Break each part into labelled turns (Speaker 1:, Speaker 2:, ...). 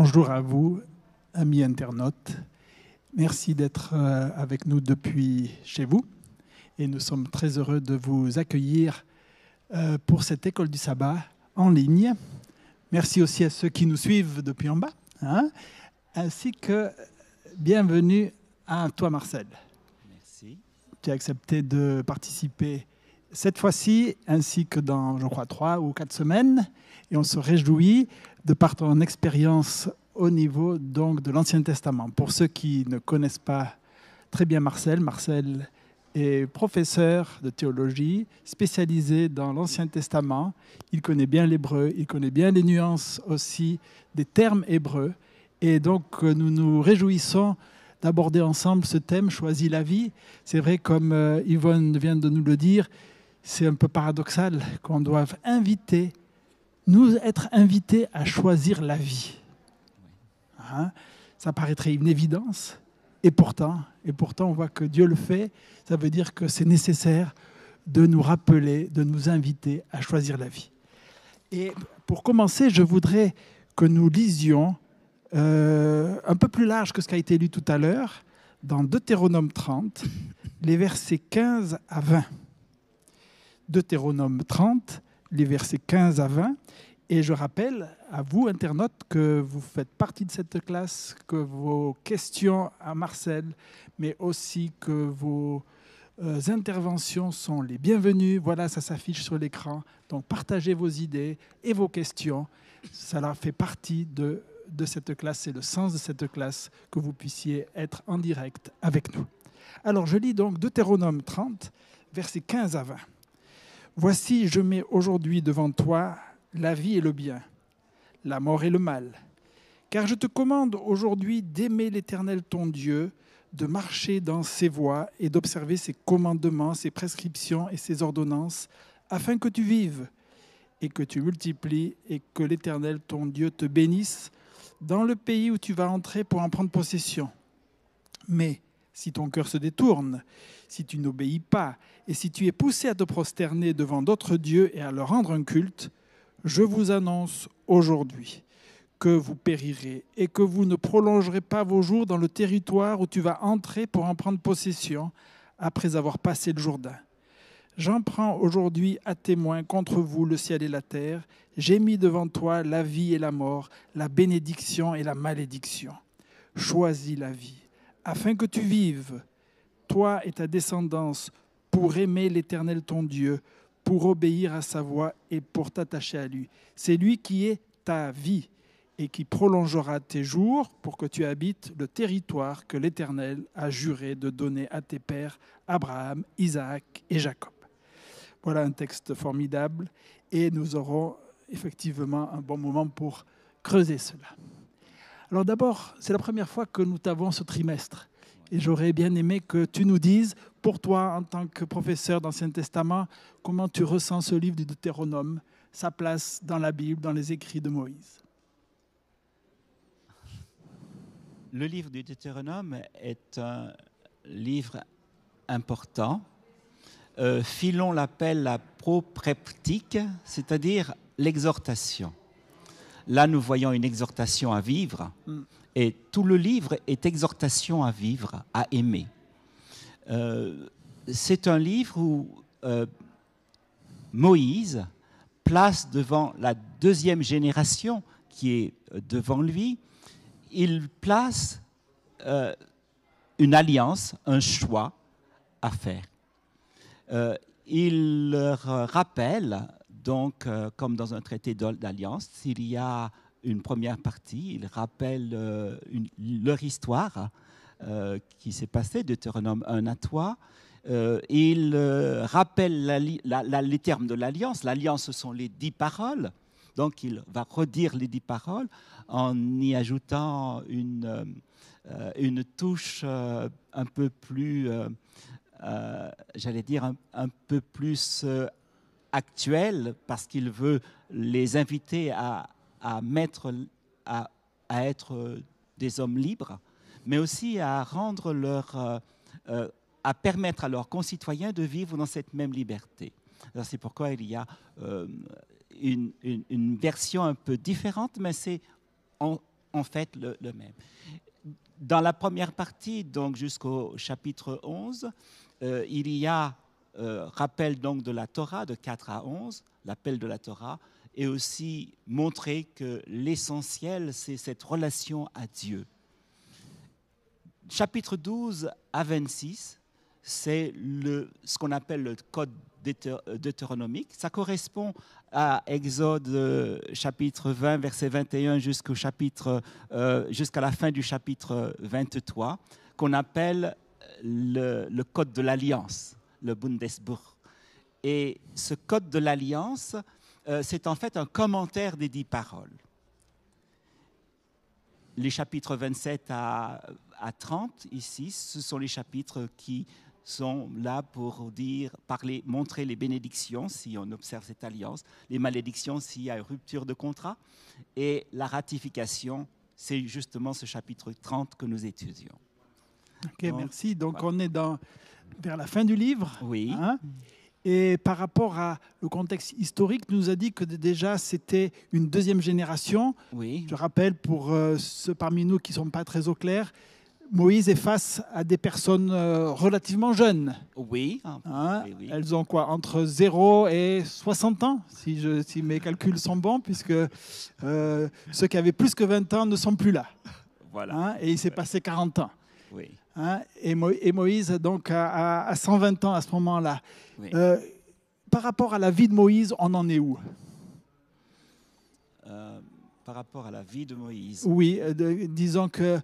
Speaker 1: Bonjour à vous, amis internautes. Merci d'être euh, avec nous depuis chez vous. Et nous sommes très heureux de vous accueillir euh, pour cette école du sabbat en ligne. Merci aussi à ceux qui nous suivent depuis en bas. Hein, ainsi que bienvenue à toi, Marcel.
Speaker 2: Merci.
Speaker 1: Tu as accepté de participer cette fois-ci, ainsi que dans, je crois, trois ou quatre semaines. Et on se réjouit de par ton expérience au niveau donc de l'Ancien Testament. Pour ceux qui ne connaissent pas très bien Marcel, Marcel est professeur de théologie spécialisé dans l'Ancien Testament. Il connaît bien l'hébreu, il connaît bien les nuances aussi des termes hébreux. Et donc nous nous réjouissons d'aborder ensemble ce thème, choisi la vie. C'est vrai, comme euh, Yvonne vient de nous le dire, c'est un peu paradoxal qu'on doive inviter, nous être invités à choisir la vie. Hein? Ça paraîtrait une évidence, et pourtant, on voit que Dieu le fait. Ça veut dire que c'est nécessaire de nous rappeler, de nous inviter à choisir la vie. Et pour commencer, je voudrais que nous lisions euh, un peu plus large que ce qui a été lu tout à l'heure, dans Deutéronome 30, les versets 15 à 20. Deutéronome 30, les versets 15 à 20. Et je rappelle à vous, internautes, que vous faites partie de cette classe, que vos questions à Marcel, mais aussi que vos euh, interventions sont les bienvenues. Voilà, ça s'affiche sur l'écran. Donc partagez vos idées et vos questions. Ça fait partie de, de cette classe, c'est le sens de cette classe, que vous puissiez être en direct avec nous. Alors je lis donc Deutéronome 30, versets 15 à 20. Voici, je mets aujourd'hui devant toi la vie et le bien, la mort et le mal. Car je te commande aujourd'hui d'aimer l'Éternel ton Dieu, de marcher dans ses voies et d'observer ses commandements, ses prescriptions et ses ordonnances, afin que tu vives et que tu multiplies et que l'Éternel ton Dieu te bénisse dans le pays où tu vas entrer pour en prendre possession. Mais si ton cœur se détourne, si tu n'obéis pas, et si tu es poussé à te prosterner devant d'autres dieux et à leur rendre un culte, je vous annonce aujourd'hui que vous périrez et que vous ne prolongerez pas vos jours dans le territoire où tu vas entrer pour en prendre possession après avoir passé le Jourdain. J'en prends aujourd'hui à témoin contre vous le ciel et la terre. J'ai mis devant toi la vie et la mort, la bénédiction et la malédiction. Choisis la vie, afin que tu vives, toi et ta descendance, pour aimer l'Éternel ton Dieu, pour obéir à sa voix et pour t'attacher à lui. C'est lui qui est ta vie et qui prolongera tes jours pour que tu habites le territoire que l'Éternel a juré de donner à tes pères, Abraham, Isaac et Jacob. Voilà un texte formidable et nous aurons effectivement un bon moment pour creuser cela. Alors d'abord, c'est la première fois que nous t'avons ce trimestre. Et j'aurais bien aimé que tu nous dises, pour toi, en tant que professeur d'Ancien Testament, comment tu ressens ce livre du Deutéronome, sa place dans la Bible, dans les écrits de Moïse.
Speaker 2: Le livre du Deutéronome est un livre important. Euh, Philon l'appelle la propreptique, c'est-à-dire l'exhortation. Là, nous voyons une exhortation à vivre. Mm. Et tout le livre est exhortation à vivre, à aimer. Euh, c'est un livre où euh, Moïse place devant la deuxième génération qui est devant lui, il place euh, une alliance, un choix à faire. il leur rappelle, donc, comme dans un traité d'alliance, s'il y a une première partie. Il rappelle euh, leur histoire euh, qui s'est passée, Deutéronome 1 à toi. Euh, il rappelle les termes de l'alliance. L'alliance, ce sont les dix paroles. Donc, il va redire les dix paroles en y ajoutant une, touche un peu plus, j'allais dire, un, peu plus actuelle, parce qu'il veut les inviter à, à, mettre, à, à, être des hommes libres, mais aussi à rendre leur, euh, euh, à permettre à leurs concitoyens de vivre dans cette même liberté. C'est pourquoi il y a euh, une, une, version un peu différente, mais c'est en fait le, même. Dans la première partie, donc jusqu'au chapitre 11, euh, il y a euh, rappel donc de la Torah de 4 à 11, l'appel de la Torah, et aussi montrer que l'essentiel, c'est cette relation à Dieu. Chapitre 12 à 26, c'est ce qu'on appelle le code deutér- deutéronomique. Ça correspond à Exode euh, chapitre 20, verset 21 jusqu'au chapitre, euh, jusqu'à la fin du chapitre 23, qu'on appelle le, le code de l'alliance, le Bundesbuch. Et ce code de l'alliance, euh, c'est en fait un commentaire des dix paroles. Les chapitres 27 à, à 30 ici, ce sont les chapitres qui sont là pour dire, parler, montrer les bénédictions si on observe cette alliance, les malédictions s'il y a une rupture de contrat, et la ratification, c'est justement ce chapitre 30 que nous étudions.
Speaker 1: Ok,
Speaker 2: Donc,
Speaker 1: merci. Donc
Speaker 2: voilà.
Speaker 1: on est dans, vers la fin du livre.
Speaker 2: Oui.
Speaker 1: hein. Et par rapport à le contexte historique, tu nous a dit que déjà c'était une deuxième génération.
Speaker 2: Oui,
Speaker 1: Je rappelle pour euh, ceux parmi nous qui ne sont pas très au clair, Moïse est face à des personnes euh, relativement jeunes.
Speaker 2: oui,
Speaker 1: hein.
Speaker 2: Oui, oui.
Speaker 1: Elles ont quoi Entre 0 et 60 ans, si, je, si mes calculs sont bons, puisque euh, ceux qui avaient plus que 20 ans ne sont plus là.
Speaker 2: voilà.
Speaker 1: hein, et il s'est passé 40 ans.
Speaker 2: Oui,
Speaker 1: hein. et, Mo- et Moïse, donc, a 120 ans à ce moment-là.
Speaker 2: oui.
Speaker 1: Euh, par rapport à la vie de Moïse, on en est où?
Speaker 2: Euh, par rapport à la vie de Moïse.
Speaker 1: Oui, euh, de- disons que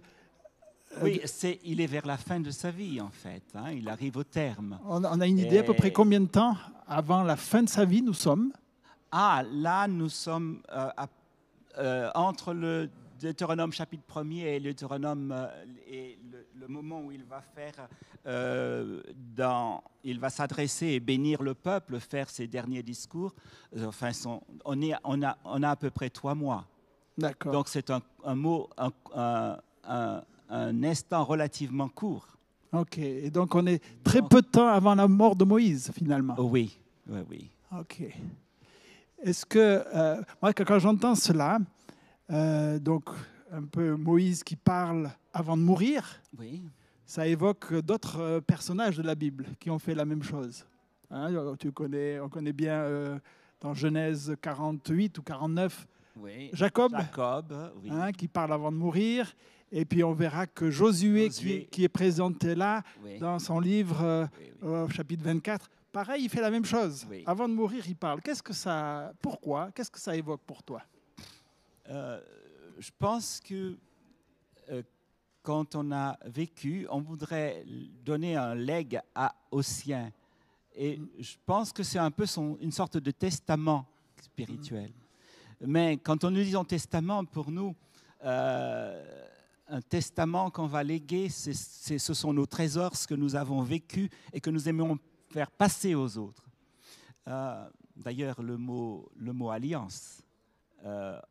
Speaker 2: Oui, c'est, il est vers la fin de sa vie, en fait. hein, il arrive au terme.
Speaker 1: on, on a une idée à peu près combien de temps avant la fin de sa vie nous sommes?
Speaker 2: Ah, là, nous sommes euh, à- euh, entre le Deutéronome chapitre 1er et le Deutéronome euh, et le, le moment où il va faire, euh, dans, il va s'adresser et bénir le peuple, faire ses derniers discours. Euh, Enfin, son- on, est, on, a, on a à peu près trois mois.
Speaker 1: D'accord.
Speaker 2: Donc c'est un, un mot, un, un- un- un instant relativement court.
Speaker 1: Ok. Et donc on est très
Speaker 2: Donc-
Speaker 1: peu de temps avant la mort de Moïse finalement.
Speaker 2: Oui, oui, oui.
Speaker 1: Ok. Est-ce que euh, moi quand j'entends cela, euh, donc un peu Moïse qui parle avant de mourir,
Speaker 2: Oui,
Speaker 1: ça évoque d'autres euh, personnages de la Bible qui ont fait la même chose. Hein, tu connais, on connaît bien euh, dans Genèse 48 ou 49
Speaker 2: oui.
Speaker 1: Jacob,
Speaker 2: Jacob, oui.
Speaker 1: hein, qui parle avant de mourir. Et puis on verra que Josué, qui,
Speaker 2: Josué.
Speaker 1: qui est présenté là
Speaker 2: oui,
Speaker 1: dans son livre euh, au chapitre 24, pareil, il fait la même chose. Avant de mourir, il parle. Qu'est-ce que ça, pourquoi Qu'est-ce que ça évoque pour toi?
Speaker 2: Euh, je pense que euh, quand on a vécu, on voudrait donner un leg à, aux siens. Et je pense que c'est un peu son- une sorte de testament spirituel. Mais quand on nous dit un testament, pour nous, euh, un testament qu'on va léguer, ce sont nos trésors, ce que nous avons vécu et que nous aimons faire passer aux autres. Euh, D'ailleurs, le mot, le mot alliance,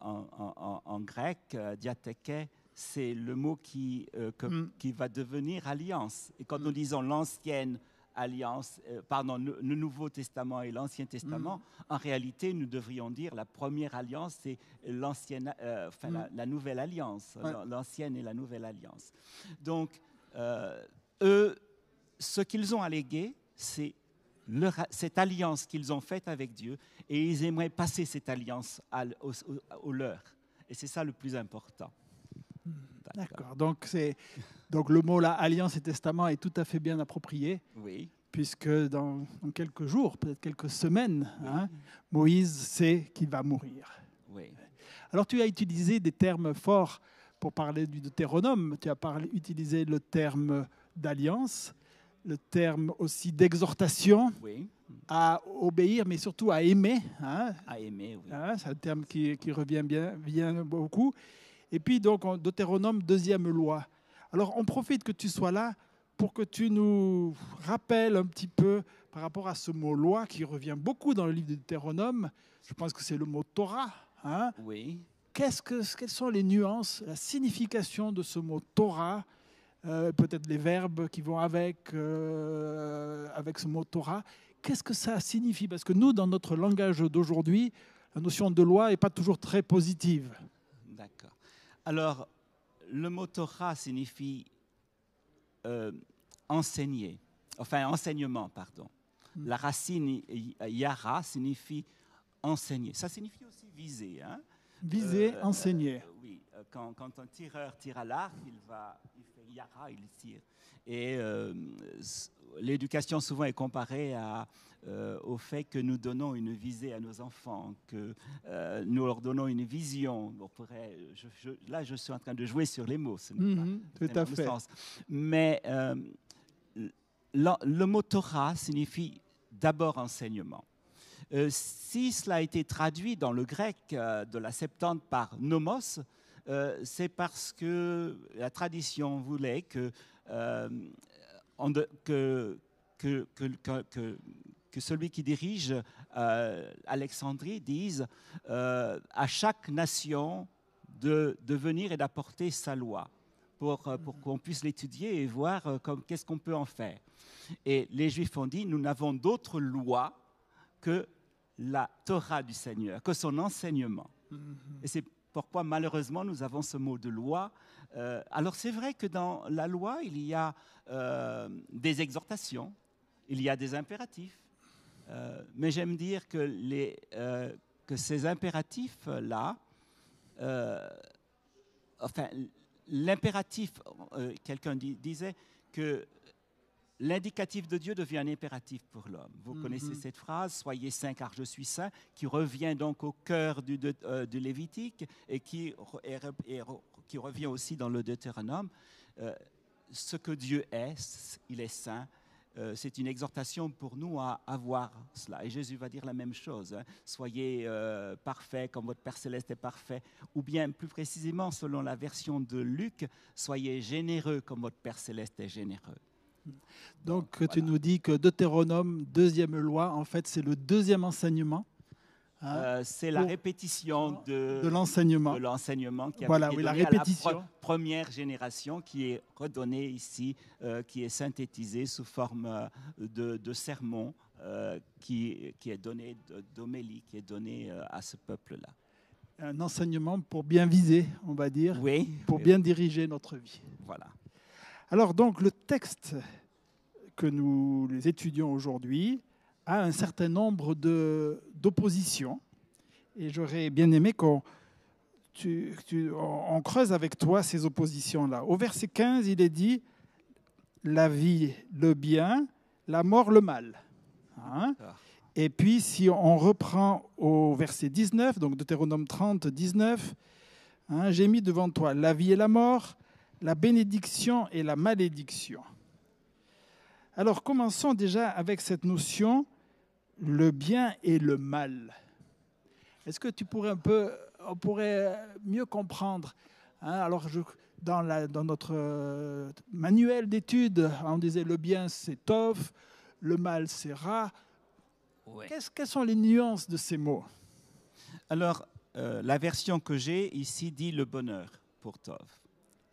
Speaker 2: en, en- grec, euh, diatheke, c'est le mot qui, euh, que-
Speaker 1: Mm.
Speaker 2: qui va devenir alliance. Et quand nous disons l'ancienne alliance, euh, pardon, le, le Nouveau Testament et l'Ancien Testament, en réalité, nous devrions dire la première alliance, c'est l'ancienne, euh, enfin, la, la nouvelle alliance,
Speaker 1: Ouais.
Speaker 2: l'ancienne et la nouvelle alliance. Donc, euh, eux, ce qu'ils ont allégué, c'est leur- cette alliance qu'ils ont faite avec Dieu et ils aimeraient passer cette alliance à au, leur. Et c'est ça le plus important.
Speaker 1: D'accord. Donc donc le mot là, alliance et testament est tout à fait bien approprié
Speaker 2: Oui,
Speaker 1: puisque dans, dans quelques jours, peut-être quelques semaines, hein, Moïse sait qu'il va mourir.
Speaker 2: oui,
Speaker 1: Alors tu as utilisé des termes forts pour parler du Deutéronome. Tu as parlé, utilisé le terme d'alliance, le terme aussi d'exhortation
Speaker 2: oui,
Speaker 1: à obéir, mais surtout à aimer. hein.
Speaker 2: à aimer, oui.
Speaker 1: Hein, c'est un terme qui, qui revient bien, bien beaucoup. Et puis donc en Deutéronome, deuxième loi. Alors on profite que tu sois là pour que tu nous rappelles un petit peu par rapport à ce mot loi qui revient beaucoup dans le livre de Deutéronome. Je pense que c'est le mot Torah. hein.
Speaker 2: Oui,
Speaker 1: que, quelles sont les nuances, la signification de ce mot Torah euh, Peut-être les verbes qui vont avec, euh, avec ce mot Torah. Qu'est-ce que ça signifie? Parce que nous, dans notre langage d'aujourd'hui, la notion de loi n'est pas toujours très positive.
Speaker 2: d'accord. Alors, le mot Torah signifie euh, enseigner, enfin enseignement, pardon.
Speaker 1: Mm.
Speaker 2: La racine yara signifie enseigner. Ça signifie aussi viser. Hein?
Speaker 1: Viser, enseigner.
Speaker 2: oui, quand, quand un tireur tire à l'arc, il va, il fait yara, il tire. Et euh, l'éducation souvent est comparée à, euh, au fait que nous donnons une visée à nos enfants, que euh, nous leur donnons une vision. On pourrait, je- je- là, je suis en train de jouer sur les mots. ce n'est pas-
Speaker 1: Mhm, tout à fait.
Speaker 2: sens. Mais euh, le, mot Torah signifie d'abord enseignement. Euh, si cela a été traduit dans le grec euh, de la Septante par nomos, euh, c'est parce que la tradition voulait que, euh, que, que, que, celui qui dirige euh, Alexandrie dise à chaque nation de, de venir et d'apporter sa loi pour, pour qu'on puisse l'étudier et voir comme- qu'est-ce qu'on peut en faire. Et les Juifs ont dit, nous n'avons d'autre loi que la Torah du Seigneur, que son enseignement. Et c'est pourquoi malheureusement nous avons ce mot de loi. Euh, alors c'est vrai que dans la loi, il y a euh, des exhortations, il y a des impératifs, Euh, mais j'aime dire que, les, que ces impératifs-là, enfin, l'impératif, quelqu'un di- disait que l'indicatif de Dieu devient un impératif pour l'homme. Vous
Speaker 1: Mhm.
Speaker 2: connaissez cette phrase, Soyez saints car je suis saint, qui revient donc au cœur du, de- euh, du Lévitique et qui, revient aussi dans le Deutéronome. Euh, ce que Dieu est, il est saint. Euh, c'est une exhortation pour nous à avoir cela. Et Jésus va dire la même chose. hein. Soyez euh, parfaits comme votre Père céleste est parfait. Ou bien, plus précisément, selon la version de Luc, soyez généreux comme votre Père céleste est généreux.
Speaker 1: Donc tu nous dis que Deutéronome, deuxième loi, en fait c'est le deuxième enseignement hein,
Speaker 2: Euh, c'est la répétition de,
Speaker 1: de l'enseignement.
Speaker 2: l'enseignement qui a
Speaker 1: Voilà,
Speaker 2: été
Speaker 1: oui, la
Speaker 2: donné à
Speaker 1: répétition.
Speaker 2: pre- première génération qui est redonnée ici, euh, qui est synthétisée sous forme euh, de, de sermon euh, qui, qui est donné, d'homélie, qui est donné à ce peuple-là.
Speaker 1: Un enseignement pour bien viser, on va dire,
Speaker 2: Oui,
Speaker 1: pour
Speaker 2: oui,
Speaker 1: bien diriger notre vie.
Speaker 2: voilà.
Speaker 1: Alors donc le texte que nous les étudions aujourd'hui a un certain nombre d'oppositions et j'aurais bien aimé qu'on tu- tu- on on creuse avec toi ces oppositions-là. Au verset 15, il est dit la vie, le bien, la mort, le mal. Hein?
Speaker 2: D'accord.
Speaker 1: et puis, si on reprend au verset 19, donc Deutéronome 30, 19, hein, j'ai mis devant toi la vie et la mort, la bénédiction et la malédiction. Alors, commençons déjà avec cette notion, le bien et le mal. Est-ce que tu pourrais un peu, on pourrait mieux comprendre hein, Alors, je- dans, la- dans notre euh, manuel d'études, on disait le bien c'est Tov, le mal c'est Ra. Qu'est-ce- quelles sont les nuances de ces mots?
Speaker 2: Alors, euh, la version que j'ai ici dit le bonheur pour Tov.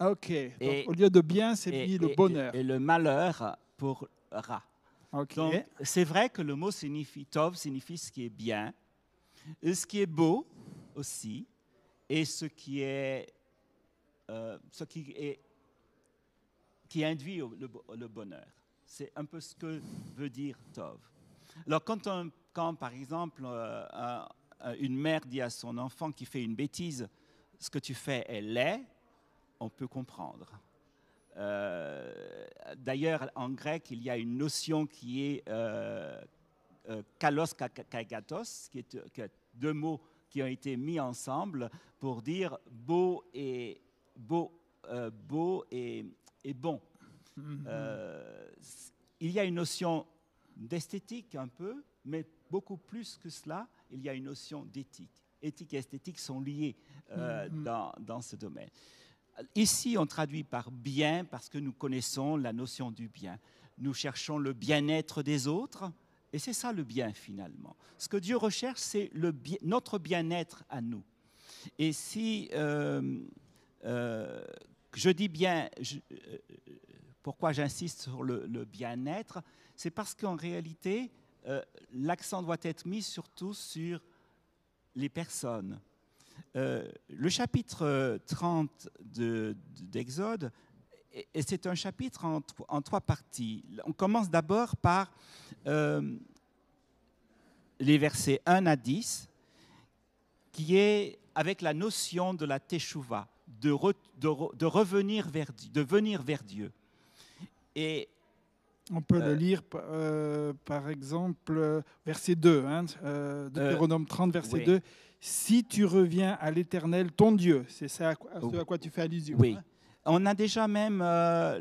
Speaker 1: Ah, Ok, donc,
Speaker 2: Et-
Speaker 1: au lieu de bien, c'est le bonheur.
Speaker 2: Et, le malheur pour Ra. Donc, c'est vrai que le mot signifie, Tov signifie ce qui est bien, et ce qui est beau aussi, et ce qui est, euh, ce qui est, qui induit le, bo- le bonheur. C'est un peu ce que veut dire Tov. Alors, quand, on- quand par exemple, euh, un- un- une mère dit à son enfant qui fait une bêtise, ce que tu fais est laid, on peut comprendre. Euh, D'ailleurs, en grec, il y a une notion qui est euh, euh, kalos ka- kagatos, qui est, qui est deux mots qui ont été mis ensemble pour dire beau et beau, euh, beau et, et bon.
Speaker 1: Mhm.
Speaker 2: Euh, c- il y a une notion d'esthétique un peu, mais beaucoup plus que cela, il y a une notion d'éthique. Éthique et esthétique sont liées euh,
Speaker 1: Mhm.
Speaker 2: dans, dans ce domaine. Ici, on traduit par bien parce que nous connaissons la notion du bien. Nous cherchons le bien-être des autres, et c'est ça le bien finalement. Ce que Dieu recherche, c'est notre bien-être à nous. Et si euh, euh, je dis bien, euh, pourquoi j'insiste sur le, bien-être, c'est parce qu'en réalité, l'accent doit être mis surtout sur les personnes. Euh, le chapitre 30 de- d'Exode, et- et c'est un chapitre en, en trois parties. On commence d'abord par euh, les versets 1 à 10, qui est avec la notion de la teshuva, de, re- de re- de revenir vers Dieu, de venir vers Dieu. Et
Speaker 1: On peut
Speaker 2: Euh,
Speaker 1: le lire euh, par exemple euh, verset 2, hein, euh, Deutéronome 30, verset
Speaker 2: oui.
Speaker 1: 2. Si tu reviens à l'Éternel, ton Dieu, c'est ça à quoi- à ce
Speaker 2: Oui.
Speaker 1: à quoi tu fais allusion.
Speaker 2: Oui.
Speaker 1: hein?
Speaker 2: On a déjà même euh,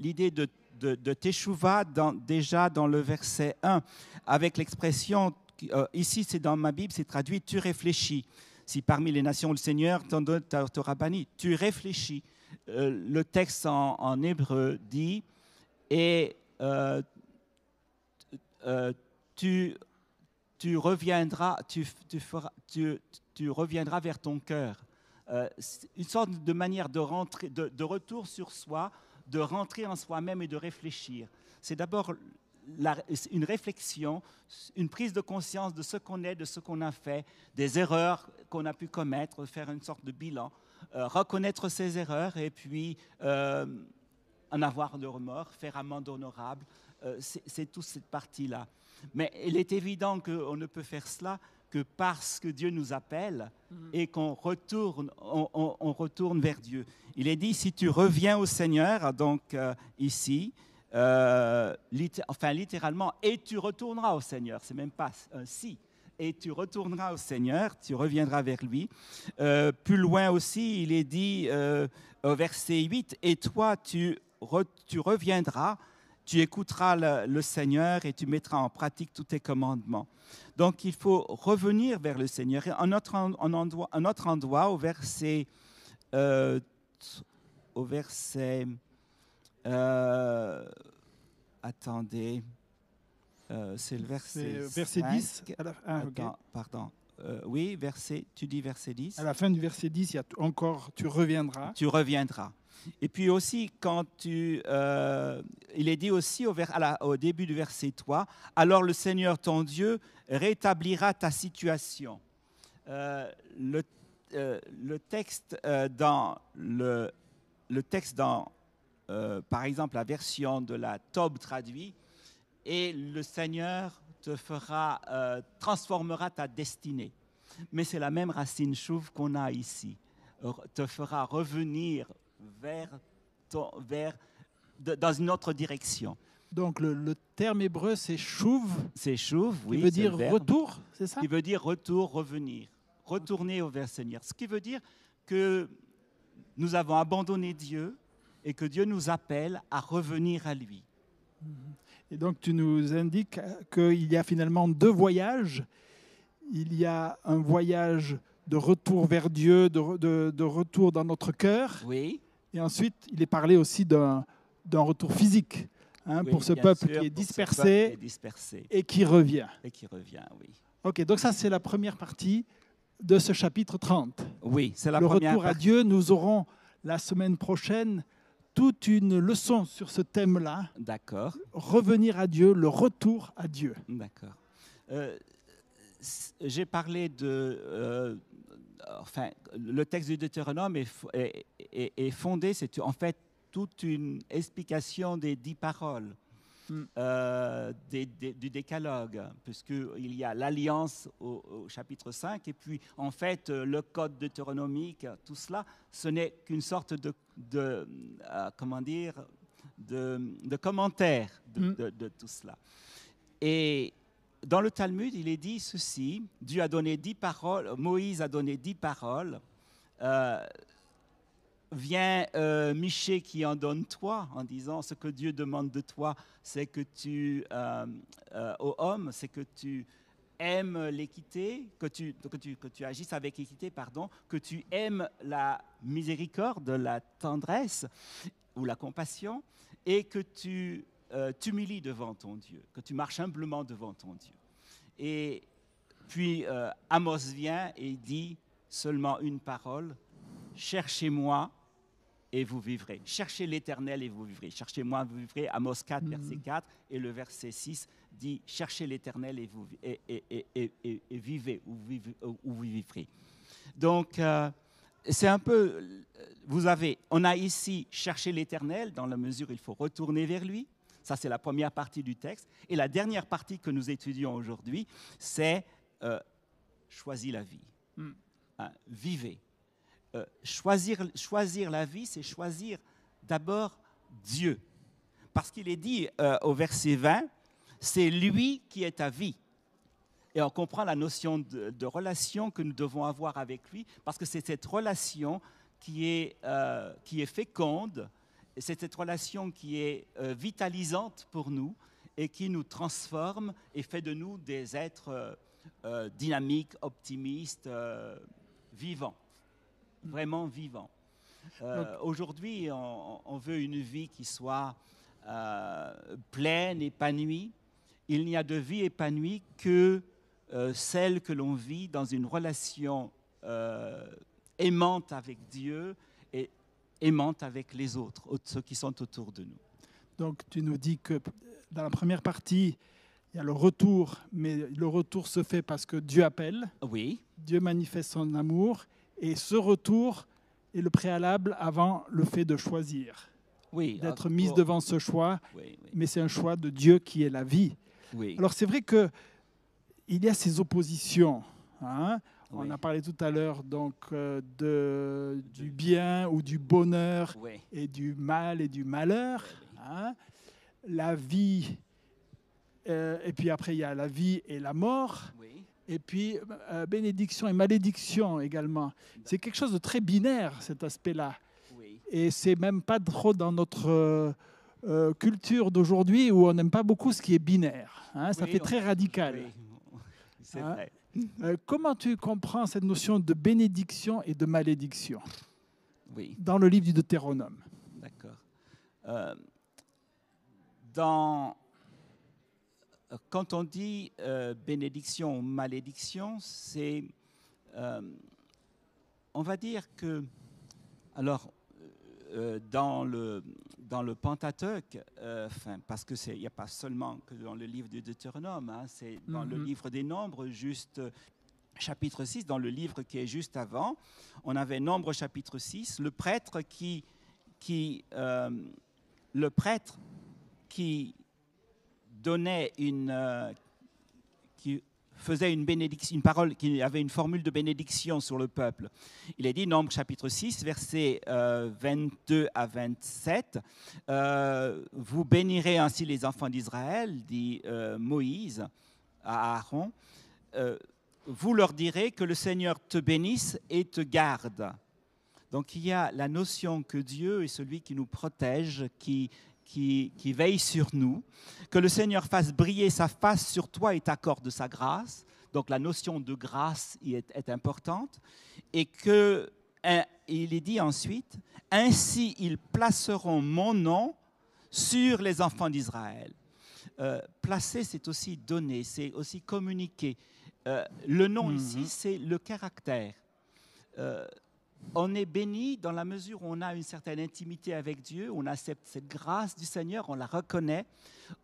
Speaker 2: l'idée de, de, de Teshuvah dans- déjà dans le verset 1, avec l'expression, euh, ici c'est dans ma Bible, c'est traduit, tu réfléchis. Si parmi les nations le Seigneur t'en donne- t'a- t'aura banni, tu réfléchis. Euh, le texte en, en hébreu dit, et tu, tu reviendras, tu, tu tu, tu reviendras vers ton cœur. Euh, une sorte de manière de, rentrer, de, de retour sur soi, de rentrer en soi-même et de réfléchir. C'est d'abord une réflexion, une prise de conscience de ce qu'on est, de ce qu'on a fait, des erreurs qu'on a pu commettre, faire une sorte de bilan, euh, reconnaître ses erreurs et puis euh, en avoir de remords, faire amende honorable. C'est toute cette partie-là. Mais il est évident qu'on ne peut faire cela que parce que Dieu nous appelle et qu'on retourne, on, on- on retourne vers Dieu. Il est dit, si tu reviens au Seigneur, donc euh, ici, euh, enfin littéralement, et tu retourneras au Seigneur, c'est même pas un si, et tu retourneras au Seigneur, tu reviendras vers lui. Euh, plus loin aussi, il est dit euh, au verset 8, et toi, tu, re- tu reviendras, tu écouteras le, le Seigneur et tu mettras en pratique tous tes commandements. Donc il faut revenir vers le Seigneur. Et un autre, un endroit, un autre endroit, au verset, euh, au verset, euh, attendez, euh, c'est le verset,
Speaker 1: verset 10.
Speaker 2: 5.
Speaker 1: À la, ah.
Speaker 2: Attends, pardon. Oui, verset, tu dis verset 10
Speaker 1: À la fin du verset 10, il y a encore tu reviendras.
Speaker 2: tu reviendras. Et puis aussi, quand tu, euh, il est dit aussi au, début du verset 3, alors le Seigneur ton Dieu rétablira ta situation. Euh, le, euh, le texte dans, le, texte dans par exemple, la version de la Tob traduit, et le Seigneur te fera, transformera ta destinée. Mais c'est la même racine chouve qu'on a ici. Te fera revenir vers, ton- vers de- dans une autre direction.
Speaker 1: Donc le, le terme hébreu, c'est chouv,
Speaker 2: C'est chouve,
Speaker 1: qui
Speaker 2: oui.
Speaker 1: veut
Speaker 2: c'est
Speaker 1: dire retour, c'est ça?
Speaker 2: qui veut dire retour, revenir, retourner au vers Seigneur. Ce qui veut dire que nous avons abandonné Dieu et que Dieu nous appelle à revenir à lui.
Speaker 1: Et donc tu nous indiques qu'il y a finalement deux voyages. Il y a un voyage de retour vers Dieu, de- de retour dans notre cœur.
Speaker 2: Oui,
Speaker 1: Et ensuite, il est parlé aussi d'un retour physique hein,
Speaker 2: oui,
Speaker 1: pour ce peuple
Speaker 2: sûr,
Speaker 1: qui est dispersé
Speaker 2: est
Speaker 1: et qui revient.
Speaker 2: et qui revient, oui.
Speaker 1: Ok, donc ça c'est la première partie de ce chapitre 30.
Speaker 2: Oui, c'est la
Speaker 1: le
Speaker 2: première
Speaker 1: retour à. Dieu, nous aurons la semaine prochaine toute une leçon sur ce thème-là.
Speaker 2: D'accord,
Speaker 1: Revenir à Dieu, le retour à Dieu.
Speaker 2: d'accord. Euh, J'ai parlé de... euh, enfin, le texte du Deutéronome est, fo- est- est- est fondé, c'est en fait toute une explication des dix paroles.
Speaker 1: Mm.
Speaker 2: euh, des- des- du décalogue, puisqu'il y a l'alliance au, au chapitre 5, et puis en fait euh, le code deutéronomique, tout cela, ce n'est qu'une sorte de, de, euh, comment dire, de, de commentaire de,
Speaker 1: Mm.
Speaker 2: de- de tout cela. Et dans le Talmud, il est dit ceci, Dieu a donné dix paroles, Moïse a donné dix paroles, euh, vient euh, Michée qui en donne toi en disant ce que Dieu demande de toi, c'est que tu, euh, euh, aux hommes, c'est que tu aimes l'équité, que tu, que, tu, que tu agisses avec équité, pardon, que tu aimes la miséricorde, la tendresse ou la compassion, et que tu euh, t'humilies devant ton Dieu, que tu marches humblement devant ton Dieu. Et puis euh, Amos vient et dit seulement une parole, cherchez-moi et vous vivrez. Cherchez l'Éternel et vous vivrez. Cherchez-moi, vous vivrez. Amos 4,
Speaker 1: Mhm.
Speaker 2: verset 4. Et le verset 6 dit, cherchez l'Éternel et vous, et, et- et- et- et- et vivez, ou, vivez, ou vous vivrez. Donc, euh, c'est un peu, vous avez, on a ici cherché l'Éternel dans la mesure où il faut retourner vers lui. Ça, c'est la première partie du texte. Et la dernière partie que nous étudions aujourd'hui, c'est euh, choisir la vie.
Speaker 1: Mm.
Speaker 2: Hein, vivez. Euh, choisir, choisir la vie, c'est choisir d'abord Dieu. Parce qu'il est dit euh, au verset 20, c'est lui qui est ta vie. Et on comprend la notion de, de relation que nous devons avoir avec lui, parce que c'est cette relation qui est, euh, qui est féconde, c'est cette relation qui est euh, vitalisante pour nous et qui nous transforme et fait de nous des êtres euh, euh, dynamiques, optimistes, vivants, vraiment vivants. Aujourd'hui, on, on veut une vie qui soit pleine, épanouie. Il n'y a de vie épanouie que celle que l'on vit dans une relation aimante avec Dieu aimante avec les autres, au- ceux qui sont autour de nous.
Speaker 1: Donc tu nous dis que dans la première partie, il y a le retour, mais le retour se fait parce que Dieu appelle,
Speaker 2: Oui,
Speaker 1: Dieu manifeste son amour, et ce retour est le préalable avant le fait de choisir,
Speaker 2: oui.
Speaker 1: d'être
Speaker 2: ah,
Speaker 1: mise
Speaker 2: oh,
Speaker 1: devant ce choix,
Speaker 2: Oui, oui,
Speaker 1: mais c'est un choix de Dieu qui est la vie.
Speaker 2: oui.
Speaker 1: Alors c'est vrai que il y a ces oppositions. hein. On a parlé tout à l'heure donc euh, de, du bien ou du bonheur
Speaker 2: oui,
Speaker 1: et du mal et du malheur. hein. La vie, euh, et puis après il y a la vie et la mort,
Speaker 2: oui.
Speaker 1: et puis euh, bénédiction et malédiction également. C'est quelque chose de très binaire cet aspect-là. Et c'est même pas trop dans notre culture d'aujourd'hui où on n'aime pas beaucoup ce qui est binaire. hein. Ça fait très radical.
Speaker 2: C'est
Speaker 1: Hein?
Speaker 2: vrai.
Speaker 1: Euh, comment tu comprends cette notion de bénédiction et de malédiction
Speaker 2: Oui,
Speaker 1: dans le livre du Deutéronome?
Speaker 2: D'accord. Euh, dans, euh, quand on dit euh, bénédiction ou malédiction, c'est, on va dire que, alors, dans le dans le Pentateuque, euh, enfin, parce que c'est, il n'y a pas seulement que dans le livre du Deutéronome, hein, c'est dans le
Speaker 1: Mhm.
Speaker 2: livre des Nombres, juste chapitre 6, dans le livre qui est juste avant, on avait Nombre chapitre 6, le prêtre qui, qui euh, le prêtre qui donnait une, euh, faisait une bénédiction, une parole, qui avait une formule de bénédiction sur le peuple. Il est dit, Nombre chapitre 6, versets euh, 22 à 27, euh, Vous bénirez ainsi les enfants d'Israël, dit euh, Moïse à Aaron, Euh, vous leur direz que le Seigneur te bénisse et te garde. Donc il y a la notion que Dieu est celui qui nous protège, qui, qui, qui veille sur nous, que le Seigneur fasse briller sa face sur toi et t'accorde sa grâce. Donc la notion de grâce y est, est importante. Et que hein, il est dit ensuite, ainsi ils placeront mon nom sur les enfants d'Israël. Euh, placer, c'est aussi donner, c'est aussi communiquer. Euh, le nom
Speaker 1: Mhm.
Speaker 2: ici, c'est le caractère. Euh, on est béni dans la mesure où on a une certaine intimité avec Dieu, on accepte cette grâce du Seigneur, on la reconnaît,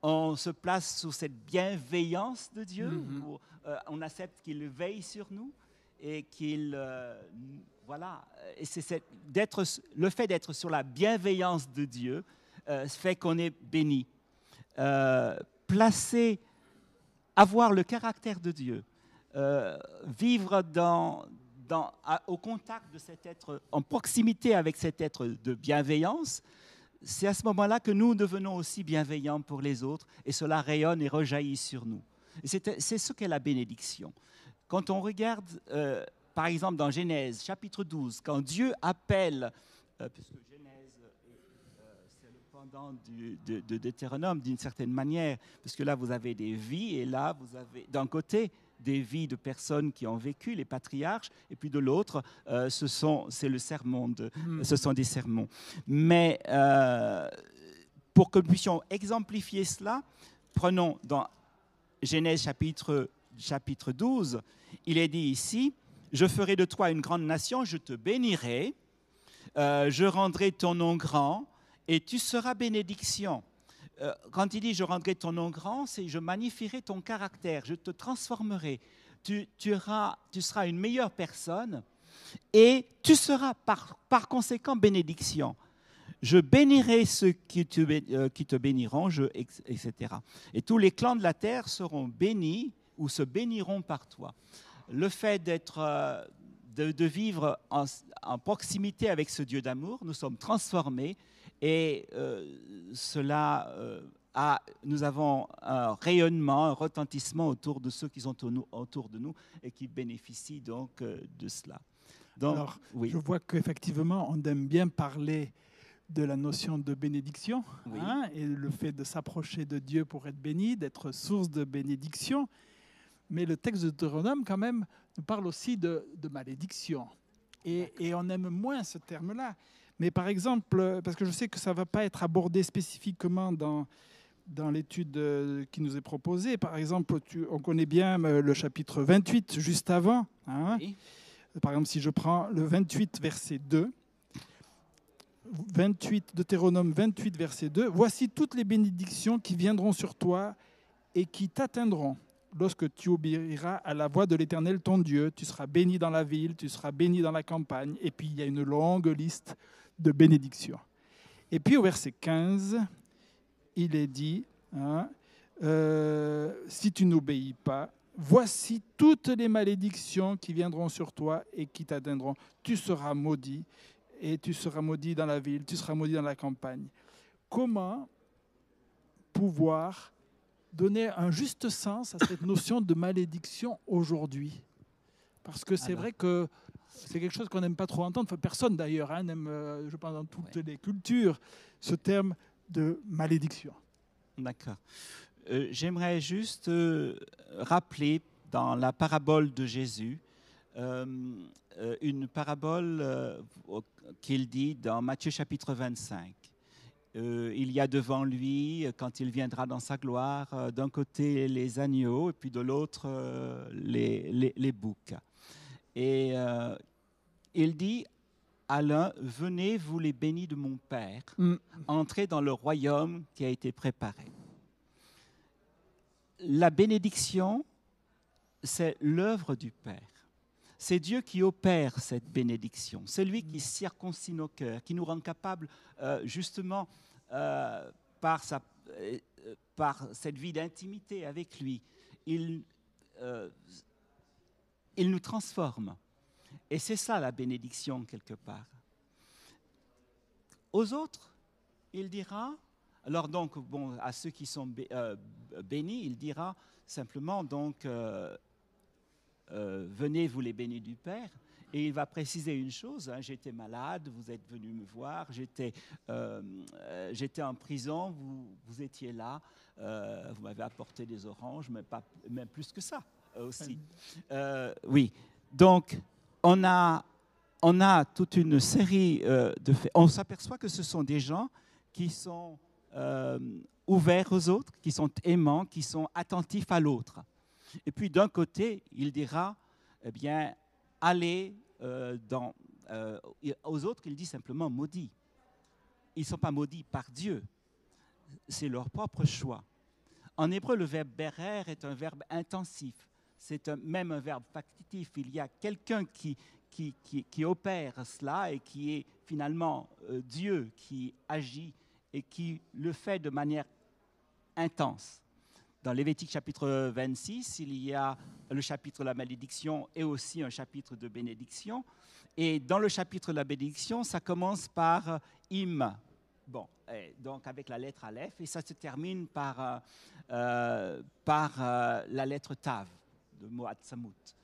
Speaker 2: on se place sous cette bienveillance de Dieu,
Speaker 1: Mhm.
Speaker 2: où, euh, on accepte qu'il veille sur nous et qu'il euh, voilà, et c'est d'être le fait d'être sur la bienveillance de Dieu euh, fait qu'on est béni. Placer, avoir le caractère de Dieu, vivre dans, au contact de cet être, en proximité avec cet être de bienveillance, c'est à ce moment-là que nous devenons aussi bienveillants pour les autres et cela rayonne et rejaillit sur nous. C'est ce qu'est la bénédiction. Quand on regarde, euh, par exemple, dans Genèse chapitre 12, quand Dieu appelle, euh, puisque Genèse euh, c'est le pendant de, de Deutéronome d'une certaine manière, parce que là vous avez des vies et là vous avez d'un côté des vies de personnes qui ont vécu, les patriarches, et puis de l'autre, euh, ce sont, c'est le sermon de,
Speaker 1: Hmm.
Speaker 2: ce sont des sermons. Mais euh, pour que nous puissions exemplifier cela, prenons dans Genèse chapitre, chapitre 12, il est dit ici, je ferai de toi une grande nation, je te bénirai, euh, je rendrai ton nom grand, et tu seras bénédiction. Euh, quand il dit je rendrai ton nom grand, c'est je magnifierai ton caractère, je te transformerai. Tu, tu, auras- tu seras une meilleure personne et tu seras par, par conséquent bénédiction. Je bénirai ceux qui te, euh, qui te béniront, je, etc. Et tous les clans de la terre seront bénis ou se béniront par toi. Le fait d'être, euh, de, vivre en, proximité avec ce Dieu d'amour, nous sommes transformés et euh, cela a, nous avons un rayonnement, un retentissement autour de ceux qui sont autour de nous et qui bénéficient donc de cela.
Speaker 1: Donc, Alors, oui. je vois qu'effectivement, on aime bien parler de la notion de bénédiction hein, et le fait de s'approcher de Dieu pour être béni, d'être source de bénédiction. Mais le texte de Deutéronome, quand même, nous parle aussi de, malédiction. Et, et, on aime moins ce terme-là. Mais par exemple, parce que je sais que ça ne va pas être abordé spécifiquement dans, dans l'étude euh, qui nous est proposée, par exemple, on connaît bien euh, le chapitre 28 juste avant. Hein. Par exemple, si je prends le 28, verset 2, 28, Deutéronome 28, verset 2, Voici toutes les bénédictions qui viendront sur toi et qui t'atteindront lorsque tu obéiras à la voix de l'Éternel ton Dieu. Tu seras béni dans la ville, tu seras béni dans la campagne. Et puis il y a une longue liste de bénédictions. Et puis au verset 15, il est dit, hein, euh, si tu n'obéis pas, voici toutes les malédictions qui viendront sur toi et qui t'atteindront. Tu seras maudit et tu seras maudit dans la ville, tu seras maudit dans la campagne. Comment pouvoir donner un juste sens à cette notion de malédiction aujourd'hui? Parce que c'est vrai que c'est quelque chose qu'on n'aime pas trop entendre, personne d'ailleurs hein, n'aime, euh, je pense dans toutes les cultures, ce terme de malédiction.
Speaker 2: D'accord. Euh, j'aimerais juste euh, rappeler dans la parabole de Jésus, une parabole qu'il dit dans Matthieu chapitre 25. Euh, il y a devant lui, quand il viendra dans sa gloire, euh, d'un côté les agneaux et puis de l'autre euh, les, les, boucs. Et il dit à l'un, venez, vous les bénis de mon Père, mm. entrez dans le royaume qui a été préparé. La bénédiction, c'est l'œuvre du Père. C'est Dieu qui opère cette bénédiction. C'est lui qui circoncit nos cœurs, qui nous rend capables, euh, justement, euh, par, sa, euh, par cette vie d'intimité avec lui. Il, il nous transforme. Et c'est ça la bénédiction, quelque part. Aux autres, il dira, alors donc, bon, à ceux qui sont bénis, il dira simplement, donc, euh, venez vous les bénis du Père. Et il va préciser une chose, hein, j'étais malade, vous êtes venu me voir, j'étais euh, euh, en prison, vous, vous étiez là, vous m'avez apporté des oranges, mais pas, même plus que ça aussi. oui, donc on a, on a toute une série de faits. On s'aperçoit que ce sont des gens qui sont ouverts aux autres, qui sont aimants, qui sont attentifs à l'autre. Et puis d'un côté, il dira, eh bien, allez euh, dans... Euh, aux autres, il dit simplement maudit. Ils ne sont pas maudits par Dieu. C'est leur propre choix. En hébreu, le verbe berer est un verbe intensif. C'est même un verbe factitif. Il y a quelqu'un qui, opère cela et qui est finalement euh, Dieu qui agit et qui le fait de manière intense. Dans Lévitique chapitre 26, il y a le chapitre de la malédiction et aussi un chapitre de bénédiction. Et dans le chapitre de la bénédiction, ça commence par im. Bon, donc avec la lettre Aleph, et ça se termine par, euh, euh, par euh, la lettre Tav de Moat Samut.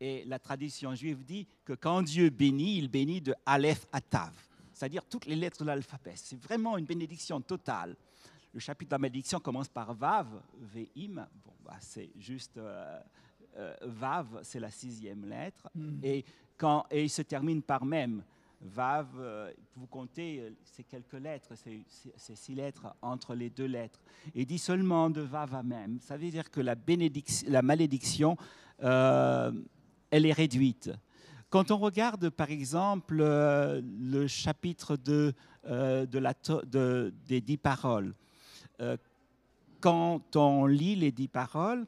Speaker 2: Et la tradition juive dit que quand Dieu bénit, il bénit de Aleph à Tav, c'est-à-dire toutes les lettres de l'alphabet. C'est vraiment une bénédiction totale. Le chapitre de la malédiction commence par Vav, Vim. Bon, bah, c'est juste euh, euh, Vav, c'est la sixième lettre. Hmm. Et, quand, et il se termine par même. Vav, euh, vous comptez ces quelques lettres, ces, six lettres entre les deux lettres. Et dit seulement de Vav à même. Ça veut dire que la, bénédiction, la malédiction, elle est réduite. Quand on regarde, par exemple, le chapitre de, de des dix paroles, euh, quand on lit les dix paroles,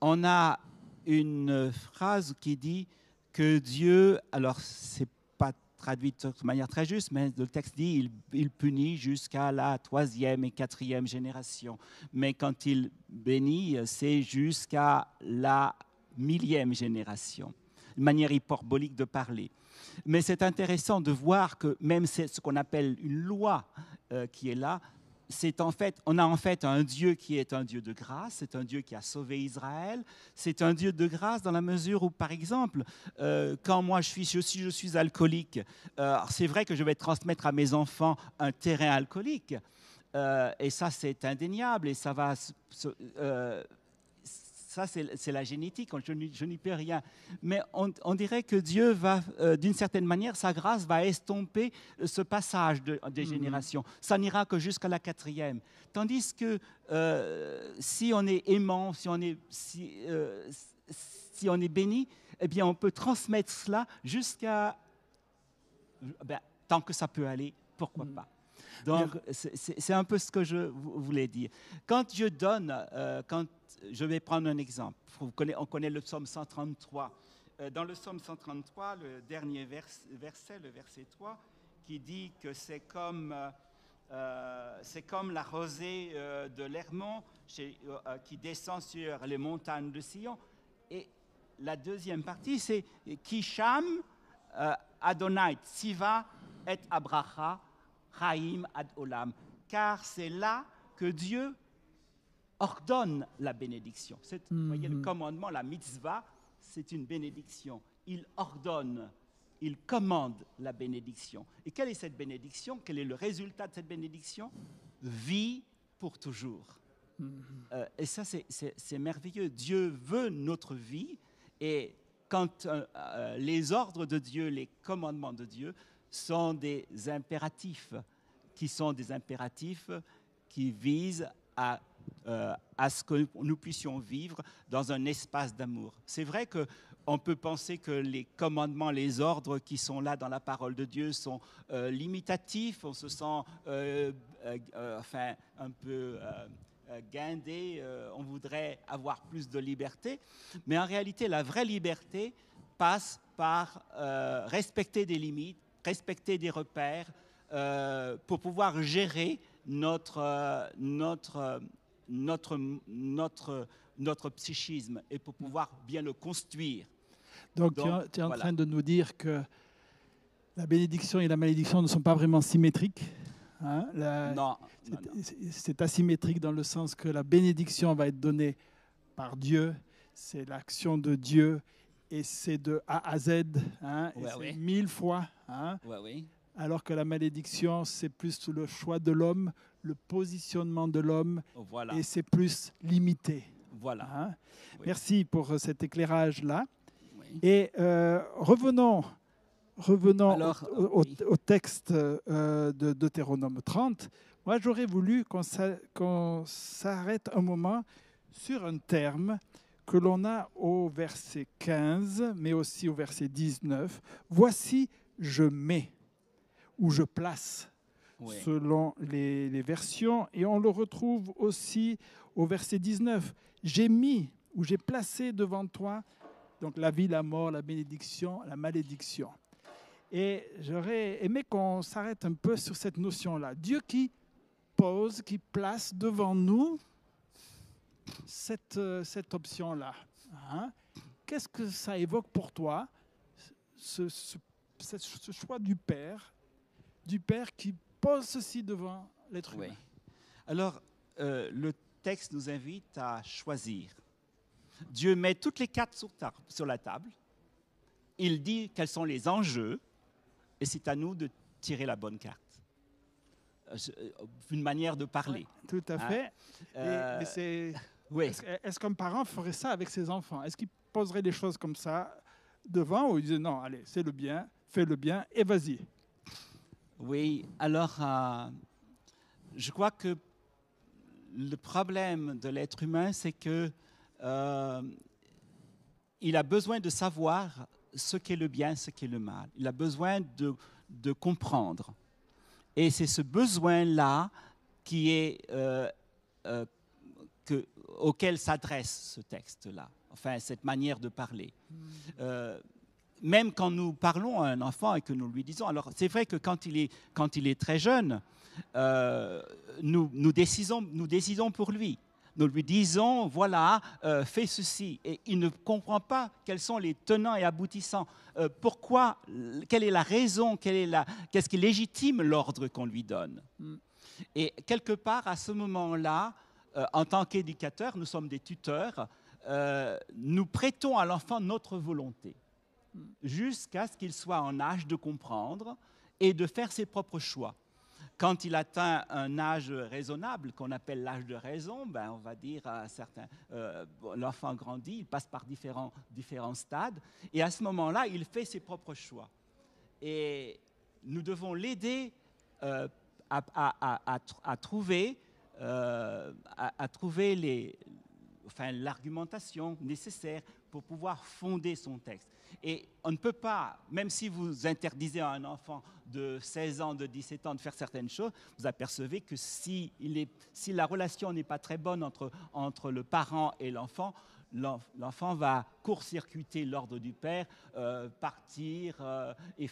Speaker 2: on a une phrase qui dit que Dieu, alors c'est pas traduit de manière très juste, mais le texte dit il, il punit jusqu'à la troisième et quatrième génération. Mais quand il bénit, c'est jusqu'à la millième génération. Une manière hyperbolique de parler. Mais c'est intéressant de voir que même ce qu'on appelle une loi euh, qui est là, c'est en fait, on a en fait un Dieu qui est un Dieu de grâce, c'est un Dieu qui a sauvé Israël, c'est un Dieu de grâce dans la mesure où, par exemple, euh, quand moi je suis, je je suis alcoolique, euh, c'est vrai que je vais transmettre à mes enfants un terrain alcoolique, et ça c'est indéniable, et ça va ça c'est la génétique, je n'y peux rien. Mais on, dirait que Dieu va, euh, d'une certaine manière, sa grâce va estomper euh, ce passage de, des mhm. générations. Ça n'ira que jusqu'à la quatrième. Tandis que euh, si on est aimant, si on est, si, si on est béni, eh bien on peut transmettre cela jusqu'à... Ben, tant que ça peut aller, pourquoi mhm. pas donc, c'est un peu ce que je voulais dire. Quand je donne, quand je vais prendre un exemple. on connaît le psaume 133. Euh, dans le psaume 133, le dernier verset, le verset 3, qui dit que c'est comme, euh, euh, comme la rosée de l'Hermont qui descend sur les montagnes de Sion. Et la deuxième partie, c'est Kisham Adonai, Siva et Abraha, Ad Olam. Car c'est là que Dieu ordonne la bénédiction. Vous voyez, le mhm. commandement, la mitzvah, c'est une bénédiction. Il ordonne, il commande la bénédiction. Et quelle est cette bénédiction? Quel est le résultat de cette bénédiction? Vie pour toujours. Mhm. Euh, et ça, c'est merveilleux. Dieu veut notre vie. Et quand euh, euh, les ordres de Dieu, les commandements de Dieu sont des impératifs, qui sont des impératifs qui visent à euh, à ce que nous puissions vivre dans un espace d'amour. C'est vrai que on peut penser que les commandements, les ordres qui sont là dans la parole de Dieu sont euh, limitatifs, on se sent euh, enfin un peu guindé, on voudrait avoir plus de liberté, mais en réalité la vraie liberté passe par respecter des limites, respecter des repères pour pouvoir gérer notre, notre notre, notre, notre psychisme et pour pouvoir bien le construire.
Speaker 1: Donc, tu es en train de nous dire que la bénédiction et la malédiction ne sont pas vraiment symétriques. Hein?
Speaker 2: non.
Speaker 1: C'est asymétrique dans le sens que la bénédiction va être donnée par Dieu, c'est l'action de Dieu et c'est de A à Z, hein, mille fois. Hein? Alors que la malédiction, c'est plus le choix de l'homme, le positionnement de l'homme et c'est plus limité.
Speaker 2: Voilà.
Speaker 1: Hein? Merci pour euh, cet éclairage-là. Et euh, revenons, revenons au, texte euh, de Deutéronome 30. Moi, j'aurais voulu qu'on s'arrête un moment sur un terme que l'on a au verset 15, mais aussi au verset 19. Voici, je mets ou je place selon les, versions. Et on le retrouve aussi au verset 19. J'ai mis ou j'ai placé devant toi donc la vie, la mort, la bénédiction, la malédiction. Et j'aurais aimé qu'on s'arrête un peu sur cette notion-là. Dieu qui pose, qui place devant nous cette, euh, cette option-là. Hein. Qu'est-ce que ça évoque pour toi, ce, ce, ce choix du Père, du Père qui pose ceci devant l'être humain?
Speaker 2: Alors, euh, le texte nous invite à choisir. Dieu met toutes les cartes sur, sur la table. Il dit quels sont les enjeux et c'est à nous de tirer la bonne carte. Euh, une manière de parler.
Speaker 1: tout à hein? fait. Euh, oui. Est-ce qu'un parent ferait ça avec ses enfants? Est-ce qu'il poserait des choses comme ça devant ou il disait non, allez, c'est le bien, fais le bien et vas-y?
Speaker 2: Oui, alors euh, je crois que le problème de l'être humain, c'est que euh, il a besoin de savoir ce qu'est le bien, ce qu'est le mal. Il a besoin de, de comprendre. Et c'est ce besoin-là qui est euh, que, auquel s'adresse ce texte-là. Enfin, cette manière de parler. même quand nous parlons à un enfant et que nous lui disons, alors c'est vrai que quand il est, quand il est très jeune, euh, nous, nous, décidons, nous décidons pour lui. Nous lui disons, voilà, euh, fais ceci. Et il ne comprend pas quels sont les tenants et aboutissants. Euh, pourquoi, quelle est la raison, qu'est-ce qui légitime l'ordre qu'on lui donne. Mm. Et quelque part, à ce moment-là, en tant qu'éducateur, nous sommes des tuteurs, nous prêtons à l'enfant notre volonté jusqu'à ce qu'il soit en âge de comprendre et de faire ses propres choix. Quand il atteint un âge raisonnable, qu'on appelle l'âge de raison, ben on va dire à certains, euh, l'enfant grandit, il passe par différents, différents stades, et à ce moment-là, il fait ses propres choix. Et nous devons l'aider euh, à, trouver, euh, à, trouver l'argumentation nécessaire pour pouvoir fonder son texte. Et on ne peut pas, même si vous interdisez à un enfant de 16 ans, de 17 ans de faire certaines choses, vous apercevez que si, la relation n'est pas très bonne entre, le parent et l'enfant, l'enfant va court-circuiter l'ordre du père, euh, partir euh, et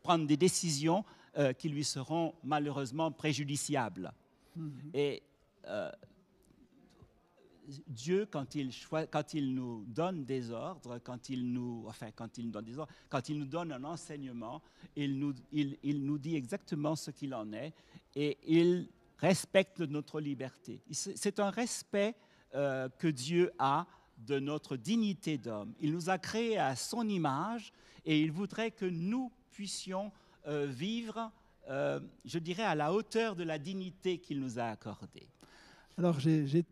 Speaker 2: prendre des décisions qui lui seront malheureusement préjudiciables. Mm-hmm. Et Dieu, quand il, nous donne des ordres, quand il nous, enfin, quand il nous donne quand il nous donne un enseignement, il nous, il, il nous dit exactement ce qu'il en est et il respecte notre liberté. C'est un respect euh, que Dieu a de notre dignité d'homme. Il nous a créés à son image et il voudrait que nous puissions euh, vivre, euh, je dirais, à la hauteur de la dignité qu'il nous a accordée.
Speaker 1: Alors j'ai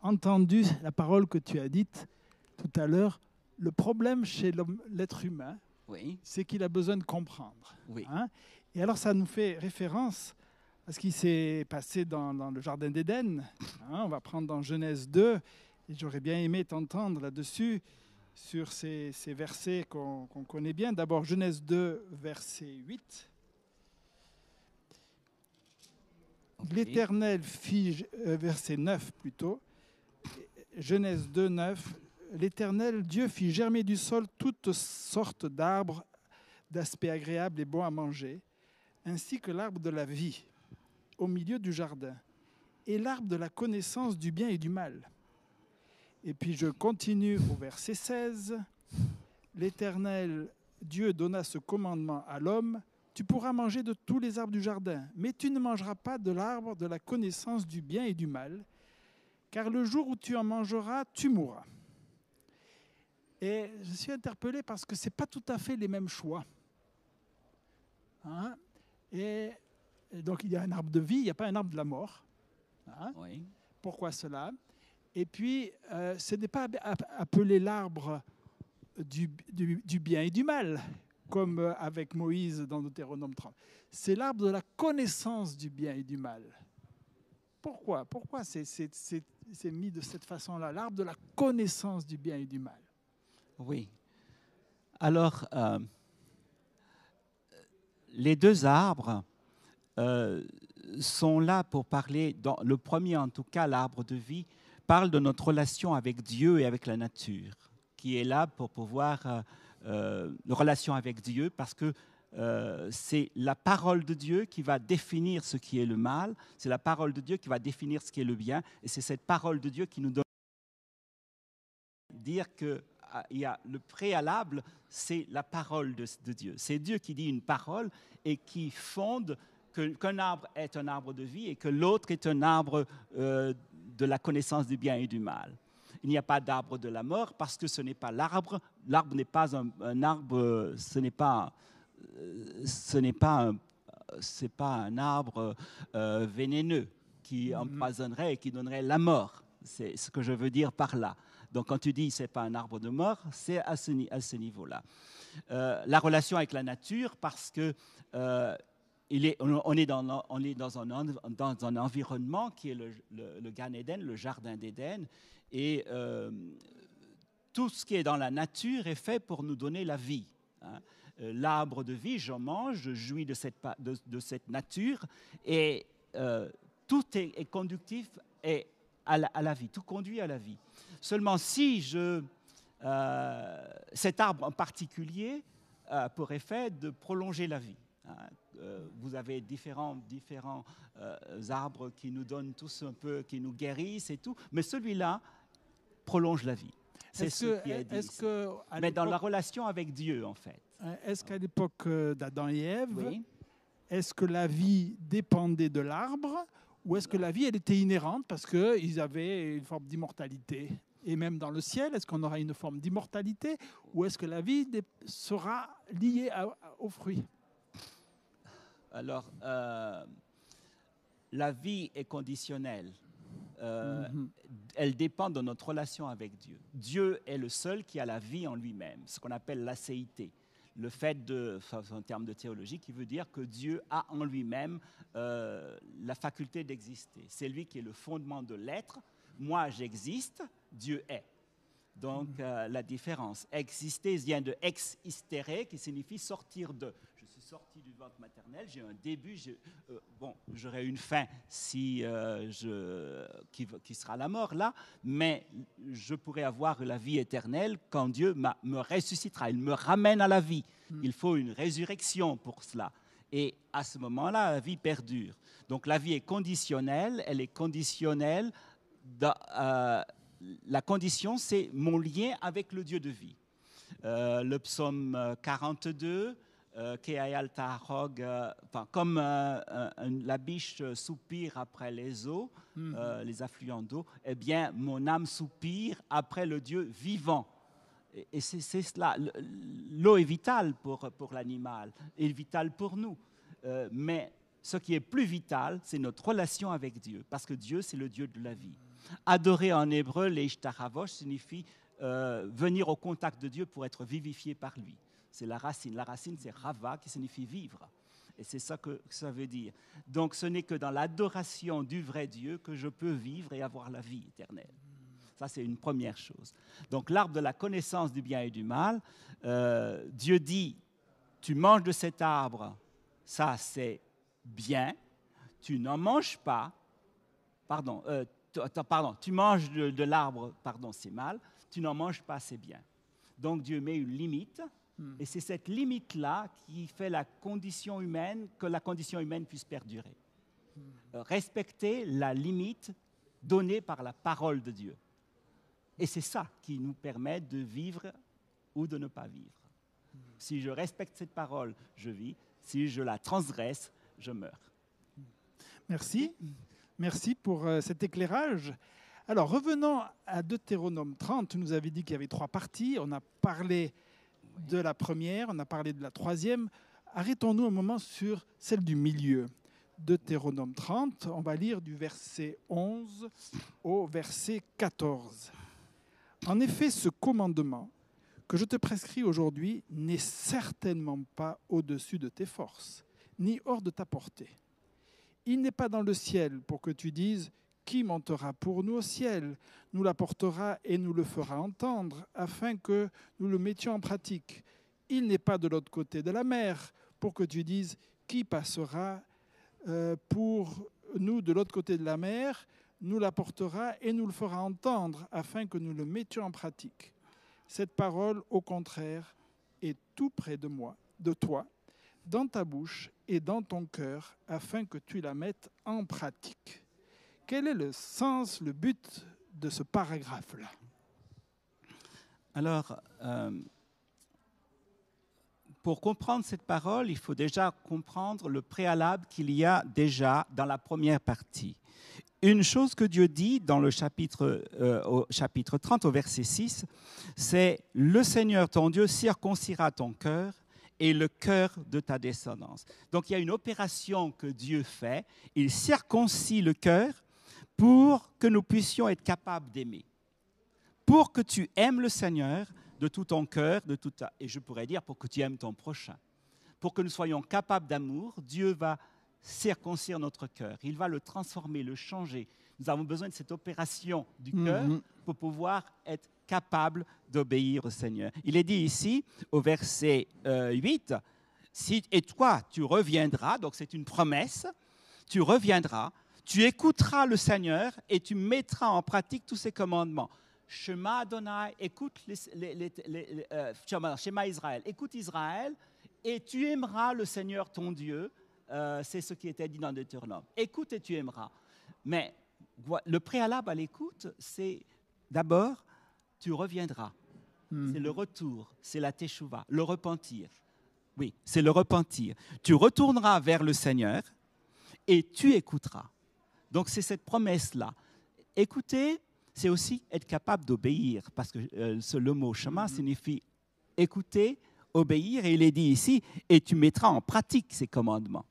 Speaker 1: entendu la parole que tu as dite tout à l'heure. Le problème chez l'être humain, c'est qu'il a besoin de comprendre. Hein. Et alors ça nous fait référence à ce qui s'est passé dans, le Jardin d'Éden. Hein. on va prendre dans Genèse 2, et j'aurais bien aimé t'entendre là-dessus, sur ces, ces versets qu'on connaît bien. D'abord Genèse 2, verset 8. L'Éternel fit, euh, verset 9 plutôt, Genèse 2, 9, L'Éternel Dieu fit germer du sol toutes sortes d'arbres d'aspect agréable et bon à manger, ainsi que l'arbre de la vie au milieu du jardin, et l'arbre de la connaissance du bien et du mal. Et puis je continue au verset 16. L'Éternel Dieu donna ce commandement à l'homme, tu pourras manger de tous les arbres du jardin, mais tu ne mangeras pas de l'arbre de la connaissance du bien et du mal, car le jour où tu en mangeras, tu mourras. Et je suis interpellé parce que ce n'est pas tout à fait les mêmes choix. Hein? et, donc il y a un arbre de vie, il n'y a pas un arbre de la mort. Hein? Pourquoi cela? Et puis, euh, ce n'est pas appelé l'arbre du, du bien et du mal comme euh, avec Moïse dans Deutéronome 30. C'est l'arbre de la connaissance du bien et du mal. Pourquoi? Pourquoi c'est mis de cette façon-là? L'arbre de la connaissance du bien et du mal.
Speaker 2: Oui. Alors, euh, les deux arbres euh, sont là pour parler, le premier en tout cas, l'arbre de vie, parle de notre relation avec Dieu et avec la nature, qui est là pour pouvoir relation avec Dieu parce que euh, c'est la parole de Dieu qui va définir ce qui est le mal, c'est la parole de Dieu qui va définir ce qui est le bien, et c'est cette parole de Dieu qui nous donne dire que ah, il y a le préalable, c'est la parole de, Dieu. C'est Dieu qui dit une parole et qui fonde qu'un arbre est un arbre de vie et que l'autre est un arbre euh, de la connaissance du bien et du mal il n'y a pas d'arbre de la mort parce que ce n'est pas l'arbre. L'arbre n'est pas un, arbre, ce n'est pas, ce n'est pas, un, c'est pas un arbre euh, vénéneux qui mhm. empoisonnerait et qui donnerait la mort. C'est ce que je veux dire par là. Donc quand tu dis c'est pas un arbre de mort, c'est à ce, à ce niveau-là. Euh, la relation avec la nature, parce que euh, on, est dans, un, environnement qui est le, Gan le jardin d'Éden, et euh, tout ce qui est dans la nature est fait pour nous donner la vie. Hein. Euh, l'arbre de vie, j'en mange, je jouis de cette, nature, et euh, tout est, conductif à, la, vie, tout conduit à la vie. Seulement si cet arbre en particulier a pour effet de prolonger la vie. Hein. Euh, vous avez différents, différents euh, arbres qui nous donnent tous un peu, qui nous guérissent et tout, mais celui-là prolonge la vie. C'est ce qui est dit. Que, mais dans la relation avec Dieu, en fait.
Speaker 1: Est-ce qu'à l'époque d'Adam et Ève, est-ce que la vie dépendait de l'arbre ou est-ce que la vie, elle était inhérente parce qu'ils avaient une forme d'immortalité? Et même dans le ciel, est-ce qu'on aura une forme d'immortalité ou est-ce que la vie sera liée aux fruits?
Speaker 2: Alors, euh, la vie est conditionnelle. Euh, mhm. Elle dépend de notre relation avec Dieu. Dieu est le seul qui a la vie en lui-même, ce qu'on appelle l'acéité le fait de, en termes de théologie, qui veut dire que Dieu a en lui-même euh, la faculté d'exister. C'est lui qui est le fondement de l'être. Moi, j'existe, Dieu est. Donc, euh, la différence. Exister vient de ex istere, qui signifie sortir de sorti du ventre maternel, j'ai un début, euh, bon, j'aurai une fin si, euh, je, qui, qui, sera la mort là, mais je pourrai avoir la vie éternelle quand Dieu me ressuscitera, il me ramène à la vie. Hmm. Il faut une résurrection pour cela. Et à ce moment-là, la vie perdure. Donc la vie est conditionnelle, elle est conditionnelle. Euh, la condition, c'est mon lien avec le Dieu de vie. le psaume 42, euh, euh, comme euh, la biche soupire après les eaux, mhm. les affluents d'eau, eh bien, mon âme soupire après le Dieu vivant. Et, c'est cela. L'eau est vitale pour, pour l'animal, est vitale pour nous. mais ce qui est plus vital, c'est notre relation avec Dieu, parce que Dieu, c'est le Dieu de la vie. Adorer en hébreu, l'Eishtaravosh, signifie venir au contact de Dieu pour être vivifié par lui c'est la racine. La racine, c'est rava, qui signifie vivre. Et c'est ça que ça veut dire. Donc ce n'est que dans l'adoration du vrai Dieu que je peux vivre et avoir la vie éternelle. Ça, c'est une première chose. Donc l'arbre de la connaissance du bien et du mal, euh, Dieu dit, tu manges de cet arbre, ça c'est bien, tu n'en manges pas, pardon, euh, pardon, tu manges de, de l'arbre, pardon, c'est mal, tu n'en manges pas, c'est bien. Donc Dieu met une limite Hmm. Et c'est cette limite-là qui fait la condition humaine, que la condition humaine puisse perdurer. Hmm. Euh, respecter la limite donnée par la parole de Dieu. Et c'est ça qui nous permet de vivre ou de ne pas vivre. Hmm. Si je respecte cette parole, je vis. Si je la transgresse, je meurs.
Speaker 1: Merci. Merci pour euh, cet éclairage. Alors, revenons à Deutéronome 30. Tu nous avais dit qu'il y avait trois parties. On a parlé de la première, on a parlé de la troisième. Arrêtons-nous un moment sur celle du milieu. Deutéronome 30, on va lire du verset 11 au verset 14. En effet, ce commandement que je te prescris aujourd'hui n'est certainement pas au-dessus de tes forces, ni hors de ta portée. Il n'est pas dans le ciel pour que tu dises qui montera pour nous au ciel, nous l'apportera et nous le fera entendre, afin que nous le mettions en pratique. Il n'est pas de l'autre côté de la mer, pour que tu dises, qui passera euh, pour nous de l'autre côté de la mer, nous l'apportera et nous le fera entendre, afin que nous le mettions en pratique. Cette parole, au contraire, est tout près de moi, de toi, dans ta bouche et dans ton cœur, afin que tu la mettes en pratique. Quel est le sens, le but de ce paragraphe-là?
Speaker 2: Alors, euh, pour comprendre cette parole, il faut déjà comprendre le préalable qu'il y a déjà dans la première partie. Une chose que Dieu dit dans le chapitre, euh, au chapitre 30, au verset 6, c'est Le Seigneur ton Dieu circoncira ton cœur et le cœur de ta descendance. Donc il y a une opération que Dieu fait. Il circoncit le cœur pour que nous puissions être capables d'aimer. Pour que tu aimes le Seigneur de tout ton cœur, de tout ta... et je pourrais dire pour que tu aimes ton prochain. Pour que nous soyons capables d'amour, Dieu va circoncire notre cœur. Il va le transformer, le changer. Nous avons besoin de cette opération du mhm. cœur pour pouvoir être capables d'obéir au Seigneur. Il est dit ici, au verset 8, euh, si, et toi, tu reviendras, donc c'est une promesse, tu reviendras tu écouteras le Seigneur et tu mettras en pratique tous ses commandements. Shema Adonai, écoute les, les- les- les- euh, Shema, Israël, écoute Israël, et tu aimeras le Seigneur ton Dieu. Euh, c'est ce qui était dit dans Deutéronome. Écoute et tu aimeras. Mais le préalable à l'écoute, c'est d'abord, tu reviendras. C'est le retour, c'est la teshuva, le repentir. Oui, c'est le repentir. Tu retourneras vers le Seigneur et tu écouteras. Donc c'est cette promesse-là. Écouter, c'est aussi être capable d'obéir, parce que euh, ce- le mot chemin signifie écouter, obéir, et il est dit ici, et tu mettras en pratique ces commandements.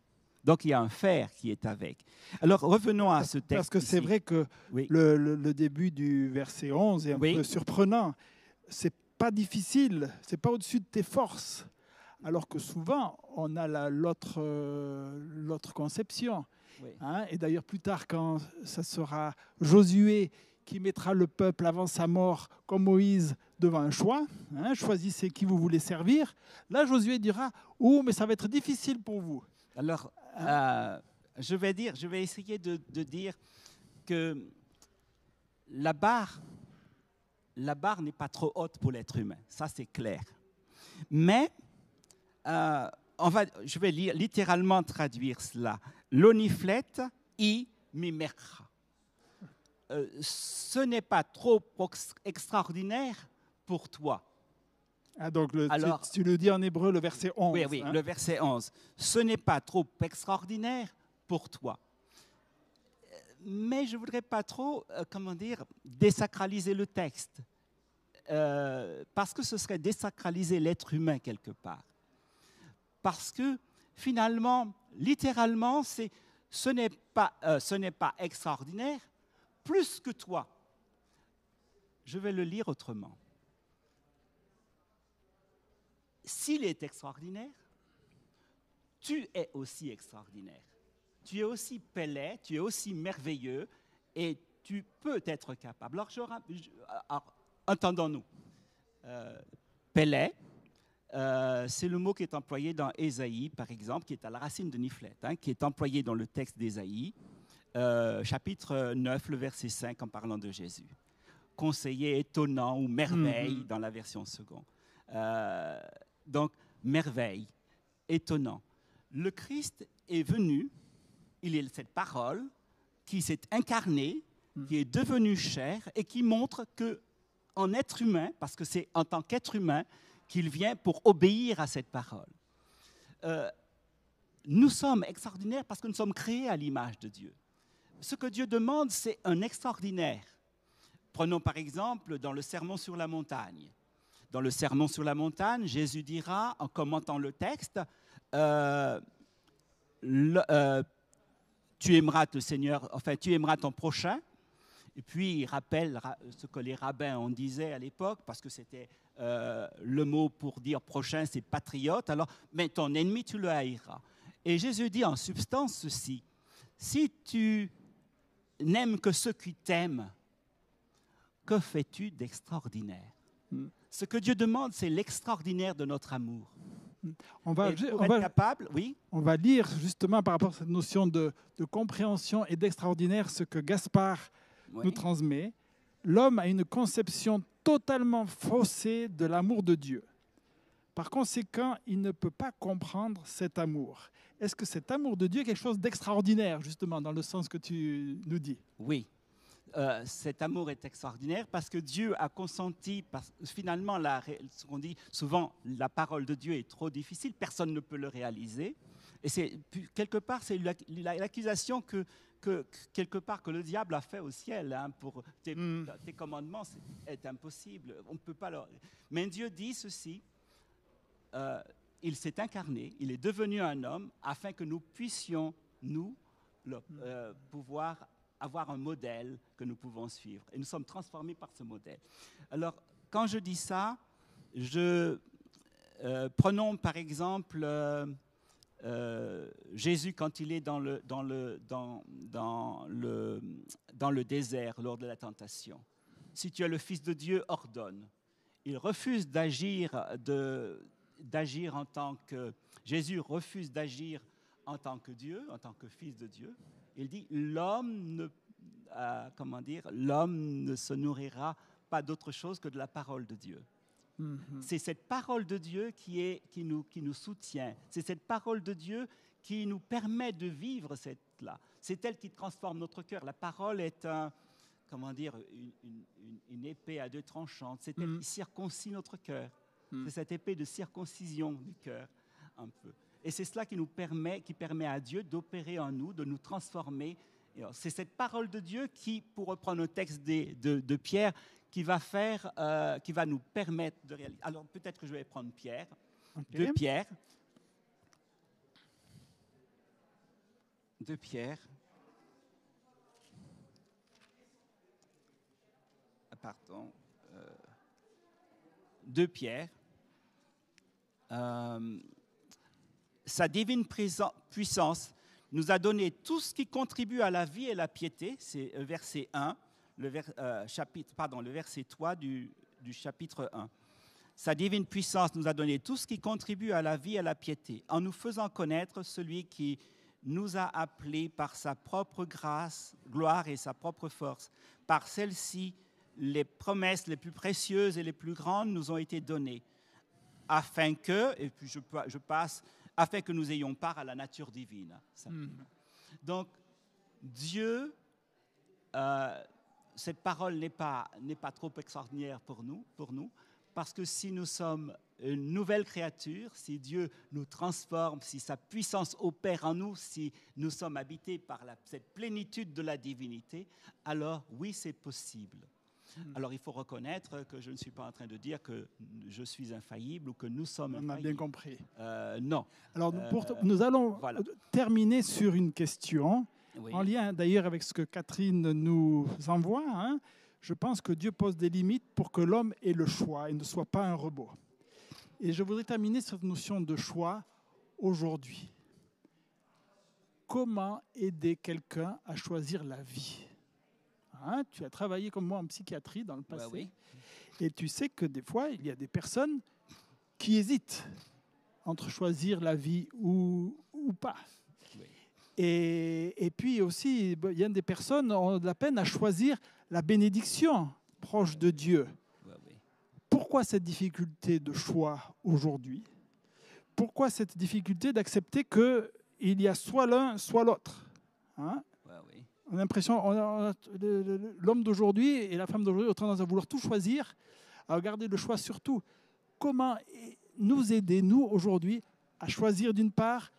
Speaker 2: Donc il y a un faire qui est avec. Alors revenons à ce texte.
Speaker 1: Parce que c'est vrai que
Speaker 2: Oui.
Speaker 1: le, le- le début du verset 11 est un
Speaker 2: Oui.
Speaker 1: peu surprenant. C'est pas difficile, c'est pas au-dessus de tes forces. Alors que souvent, on a la- euh, l'autre conception.
Speaker 2: Oui.
Speaker 1: hein. Et d'ailleurs, plus tard, quand ça sera Josué qui mettra le peuple avant sa mort, comme Moïse, devant un choix, hein, choisissez qui vous voulez servir, là, Josué dira Oh, mais ça va être difficile pour vous.
Speaker 2: Alors, euh, je vais dire, je vais essayer de, de dire que la barre, la barre n'est pas trop haute pour l'être humain. Ça, c'est clair. Mais euh, on va, je vais lire, littéralement traduire cela. L'oniflette i mimercha. Euh, ce n'est pas trop ex- extraordinaire pour toi.
Speaker 1: Ah, donc, le-
Speaker 2: Alors-
Speaker 1: tu, le dis en hébreu, le verset 11.
Speaker 2: Oui, oui,
Speaker 1: hein.
Speaker 2: le verset 11. Ce n'est pas trop extraordinaire pour toi. Mais je ne voudrais pas trop, euh, comment dire, désacraliser le texte. Euh, parce que ce serait désacraliser l'être humain quelque part. Parce que finalement, littéralement, c'est ce n'est pas, euh, ce n'est pas extraordinaire plus que toi. Je vais le lire autrement. S'il est extraordinaire, tu es aussi extraordinaire. Tu es aussi Pelé, tu es aussi merveilleux et tu peux être capable. Alors, je entendons-nous. Euh, euh, c'est le mot qui est employé dans Ésaïe, par exemple, qui est à la racine de Niflet, hein, qui est employé dans le texte d'Ésaïe, euh, chapitre 9, le verset 5, en parlant de Jésus. Conseiller étonnant ou merveille
Speaker 1: Mhm.
Speaker 2: dans la version seconde. Euh, donc, merveille, étonnant. Le Christ est venu, il est cette parole qui s'est incarnée, qui est devenue chair et qui montre que en être humain, parce que c'est en tant qu'être humain qu'il vient pour obéir à cette parole. Euh, nous sommes extraordinaires parce que nous sommes créés à l'image de Dieu. Ce que Dieu demande, c'est un extraordinaire. Prenons par exemple dans le Sermon sur la montagne. Dans le Sermon sur la montagne, Jésus dira, en commentant le texte, euh, le- euh, tu aimeras ton Seigneur, enfin tu aimeras ton prochain. Et puis il rappelle ra- ce que les rabbins en disaient à l'époque, parce que c'était euh, le mot pour dire prochain, c'est patriote. Alors, mais ton ennemi, tu le haïras. Et Jésus dit en substance ceci si tu n'aimes que ceux qui t'aiment, que fais-tu d'extraordinaire?
Speaker 1: Mm.
Speaker 2: Ce que Dieu demande, c'est l'extraordinaire de notre amour.
Speaker 1: On va, on va-
Speaker 2: capable, oui,
Speaker 1: on va lire justement par rapport à cette notion de, de compréhension et d'extraordinaire ce que Gaspard
Speaker 2: oui.
Speaker 1: nous transmet. L'homme a une conception totalement faussée de l'amour de Dieu. Par conséquent, il ne peut pas comprendre cet amour. Est-ce que cet amour de Dieu est quelque chose d'extraordinaire, justement, dans le sens que tu nous dis?
Speaker 2: Oui. Euh, cet amour est extraordinaire parce que Dieu a consenti, parce, finalement, ce qu'on dit souvent, la parole de Dieu est trop difficile, personne ne peut le réaliser. Et quelque part, c'est l'ac- l'accusation que, que- que- quelque part que le diable a fait au ciel hein, pour tes,
Speaker 1: Mm.
Speaker 2: tes commandements, c'est est impossible. On ne peut pas. leur- Mais Dieu dit ceci. euh, il s'est incarné, il est devenu un homme afin que nous puissions, nous, le- euh, pouvoir avoir un modèle que nous pouvons suivre. Et nous sommes transformés par ce modèle. Alors, quand je dis ça, je, euh, prenons par exemple euh, Jésus quand il est dans le, dans, le, dans, dans, le, dans le désert lors de la tentation. Si tu es le Fils de Dieu, ordonne. Il refuse d'agir d'agir en tant que Jésus refuse d'agir en tant que Dieu, en tant que Fils de Dieu. Il dit l'homme ne euh, comment dire l'homme ne se nourrira pas d'autre chose que de la parole de Dieu.
Speaker 1: Mhm.
Speaker 2: C'est cette parole de Dieu qui, est, qui, nous, qui nous soutient. C'est cette parole de Dieu qui nous permet de vivre cette là. C'est elle qui transforme notre cœur. La parole est un, comment dire, une, une- une épée à deux tranchantes. C'est elle
Speaker 1: Mhm.
Speaker 2: qui circoncie notre cœur.
Speaker 1: Mhm.
Speaker 2: C'est cette épée de circoncision du cœur, un peu. Et c'est cela qui nous permet, qui permet à Dieu d'opérer en nous, de nous transformer. C'est cette parole de Dieu qui, pour reprendre le texte des- de, de Pierre, qui va faire, euh, qui va nous permettre de réaliser. Alors peut-être que je vais prendre Pierre,
Speaker 1: Ok.
Speaker 2: de Pierre, de Pierre. Ah, Pardon. euh, de Pierre. Euh, sa divine puissance nous a donné tout ce qui contribue à la vie et la piété. C'est verset 1, le, ver- euh, chapitre, pardon, le verset 3 du, du chapitre 1. Sa divine puissance nous a donné tout ce qui contribue à la vie et à la piété, en nous faisant connaître celui qui nous a appelés par sa propre grâce, gloire et sa propre force. Par celle-ci, les promesses les plus précieuses et les plus grandes nous ont été données, afin que, et puis je, je passe, afin que nous ayons part à la nature divine.
Speaker 1: Mhm.
Speaker 2: Donc, Dieu, euh, cette parole n'est pas, n'est pas trop extraordinaire pour nous, pour nous, parce que si nous sommes une nouvelle créature, si Dieu nous transforme, si sa puissance opère en nous, si nous sommes habités par la- cette plénitude de la divinité, alors oui, c'est possible. Alors il faut reconnaître que je ne suis pas en train de dire que je suis infaillible ou que nous sommes
Speaker 1: On a bien
Speaker 2: infaillibles.
Speaker 1: compris.
Speaker 2: Euh, non.
Speaker 1: Alors, pour-
Speaker 2: Euh,
Speaker 1: nous allons
Speaker 2: voilà.
Speaker 1: terminer sur une question,
Speaker 2: Oui.
Speaker 1: en lien d'ailleurs avec ce que Catherine nous envoie. hein. Je pense que Dieu pose des limites pour que l'homme ait le choix et ne soit pas un robot. Et je voudrais terminer cette notion de choix aujourd'hui. Comment aider quelqu'un à choisir la vie? Hein, Tu as travaillé comme moi en psychiatrie dans le
Speaker 2: Ouais,
Speaker 1: passé.
Speaker 2: oui.
Speaker 1: Et tu sais que des fois, il y a des personnes qui hésitent entre choisir la vie ou, ou pas. Et, et puis aussi, il y a des personnes qui ont de la peine à choisir la bénédiction proche de Dieu. Pourquoi cette difficulté de choix aujourd'hui? Pourquoi cette difficulté d'accepter qu'il y a soit l'un, soit l'autre Hein? On a l'impression, le- l'homme d'aujourd'hui et la femme d'aujourd'hui ont tendance à vouloir tout choisir, à regarder le choix surtout. Comment nous aider, nous, aujourd'hui, à choisir d'une part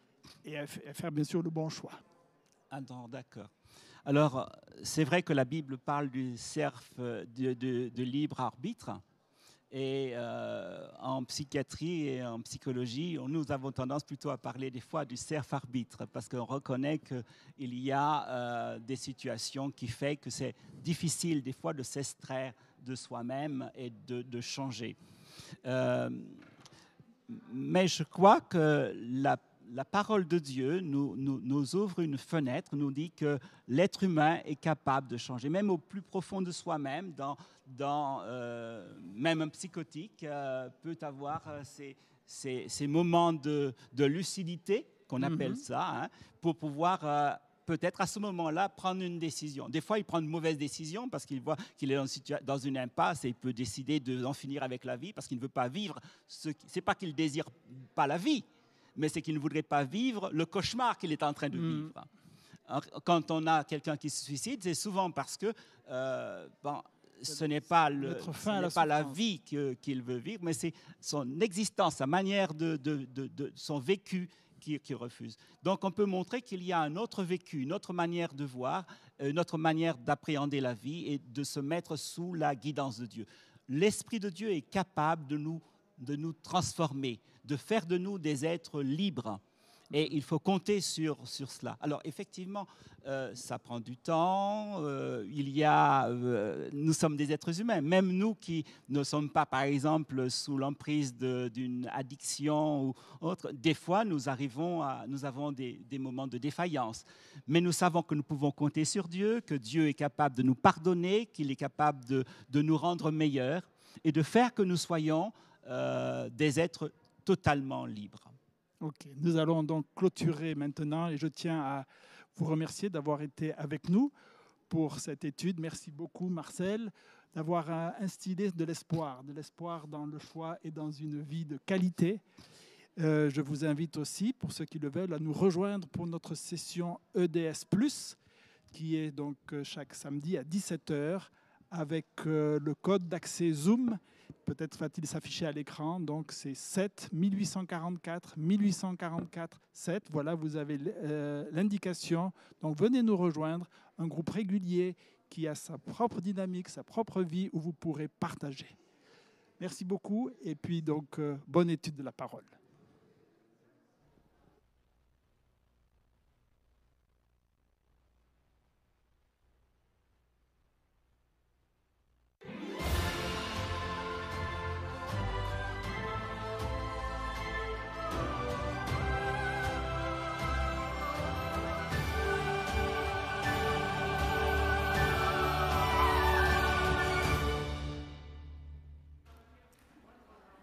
Speaker 1: et à faire bien sûr le bon choix
Speaker 2: Ah d'accord. Alors, c'est vrai que la Bible parle du cerf euh, de, libre arbitre. Et euh, en psychiatrie et en psychologie, nous avons tendance plutôt à parler des fois du cerf arbitre, parce qu'on reconnaît qu'il y a euh, des situations qui font que c'est difficile des fois de s'extraire de soi-même et de, changer. Mais je crois que la, la parole de Dieu nous, nous- nous ouvre une fenêtre, nous dit que l'être humain est capable de changer, même au plus profond de soi-même, dans, dans, euh, même un psychotique euh, peut avoir euh, ces, ces- ces moments de, de lucidité, qu'on appelle
Speaker 1: Mhm.
Speaker 2: ça, hein, pour pouvoir... euh, Peut-être à ce moment-là prendre une décision. Des fois, il prend une mauvaise décision parce qu'il voit qu'il est dans une, impasse et il peut décider d'en finir avec la vie parce qu'il ne veut pas vivre. Ce. C'est pas qu'il désire pas la vie, mais c'est qu'il ne voudrait pas vivre le cauchemar qu'il est en train de
Speaker 1: Mm.
Speaker 2: vivre. Quand on a quelqu'un qui se suicide, c'est souvent parce que euh, bon, ce n'est pas, le, ce
Speaker 1: fin
Speaker 2: pas la vie qu'il veut vivre, mais c'est son existence, sa manière de, de- de- de- son vécu qui, qui refuse. Donc on peut montrer qu'il y a un autre vécu, une autre manière de voir, une autre manière d'appréhender la vie et de se mettre sous la guidance de Dieu. L'Esprit de Dieu est capable de nous, de nous transformer, de faire de nous des êtres libres. Et il faut compter sur, sur cela. Alors effectivement, euh, ça prend du temps. euh, il y a, euh, nous sommes des êtres humains. Même nous qui ne sommes pas, par exemple, sous l'emprise d'une addiction ou autre, des fois nous arrivons nous avons des, des moments de défaillance. Mais nous savons que nous pouvons compter sur Dieu, que Dieu est capable de nous pardonner, qu'il est capable de, de nous rendre meilleurs et de faire que nous soyons euh, des êtres totalement libres.
Speaker 1: Ok, nous allons donc clôturer maintenant et je tiens à vous remercier d'avoir été avec nous pour cette étude. Merci beaucoup Marcel. d'avoir instillé de l'espoir, de l'espoir dans le choix et dans une vie de qualité. Euh, je vous invite aussi, pour ceux qui le veulent, à nous rejoindre pour notre session EDS, qui est donc euh, chaque samedi à 17h avec euh, le code d'accès Zoom. Peut-être va-t-il s'afficher à l'écran. Donc c'est 7 1844 1844 7. Voilà, vous avez l'indication. Donc venez nous rejoindre, un groupe régulier qui a sa propre dynamique, sa propre vie où vous pourrez partager. Merci beaucoup et puis donc bonne étude de la parole.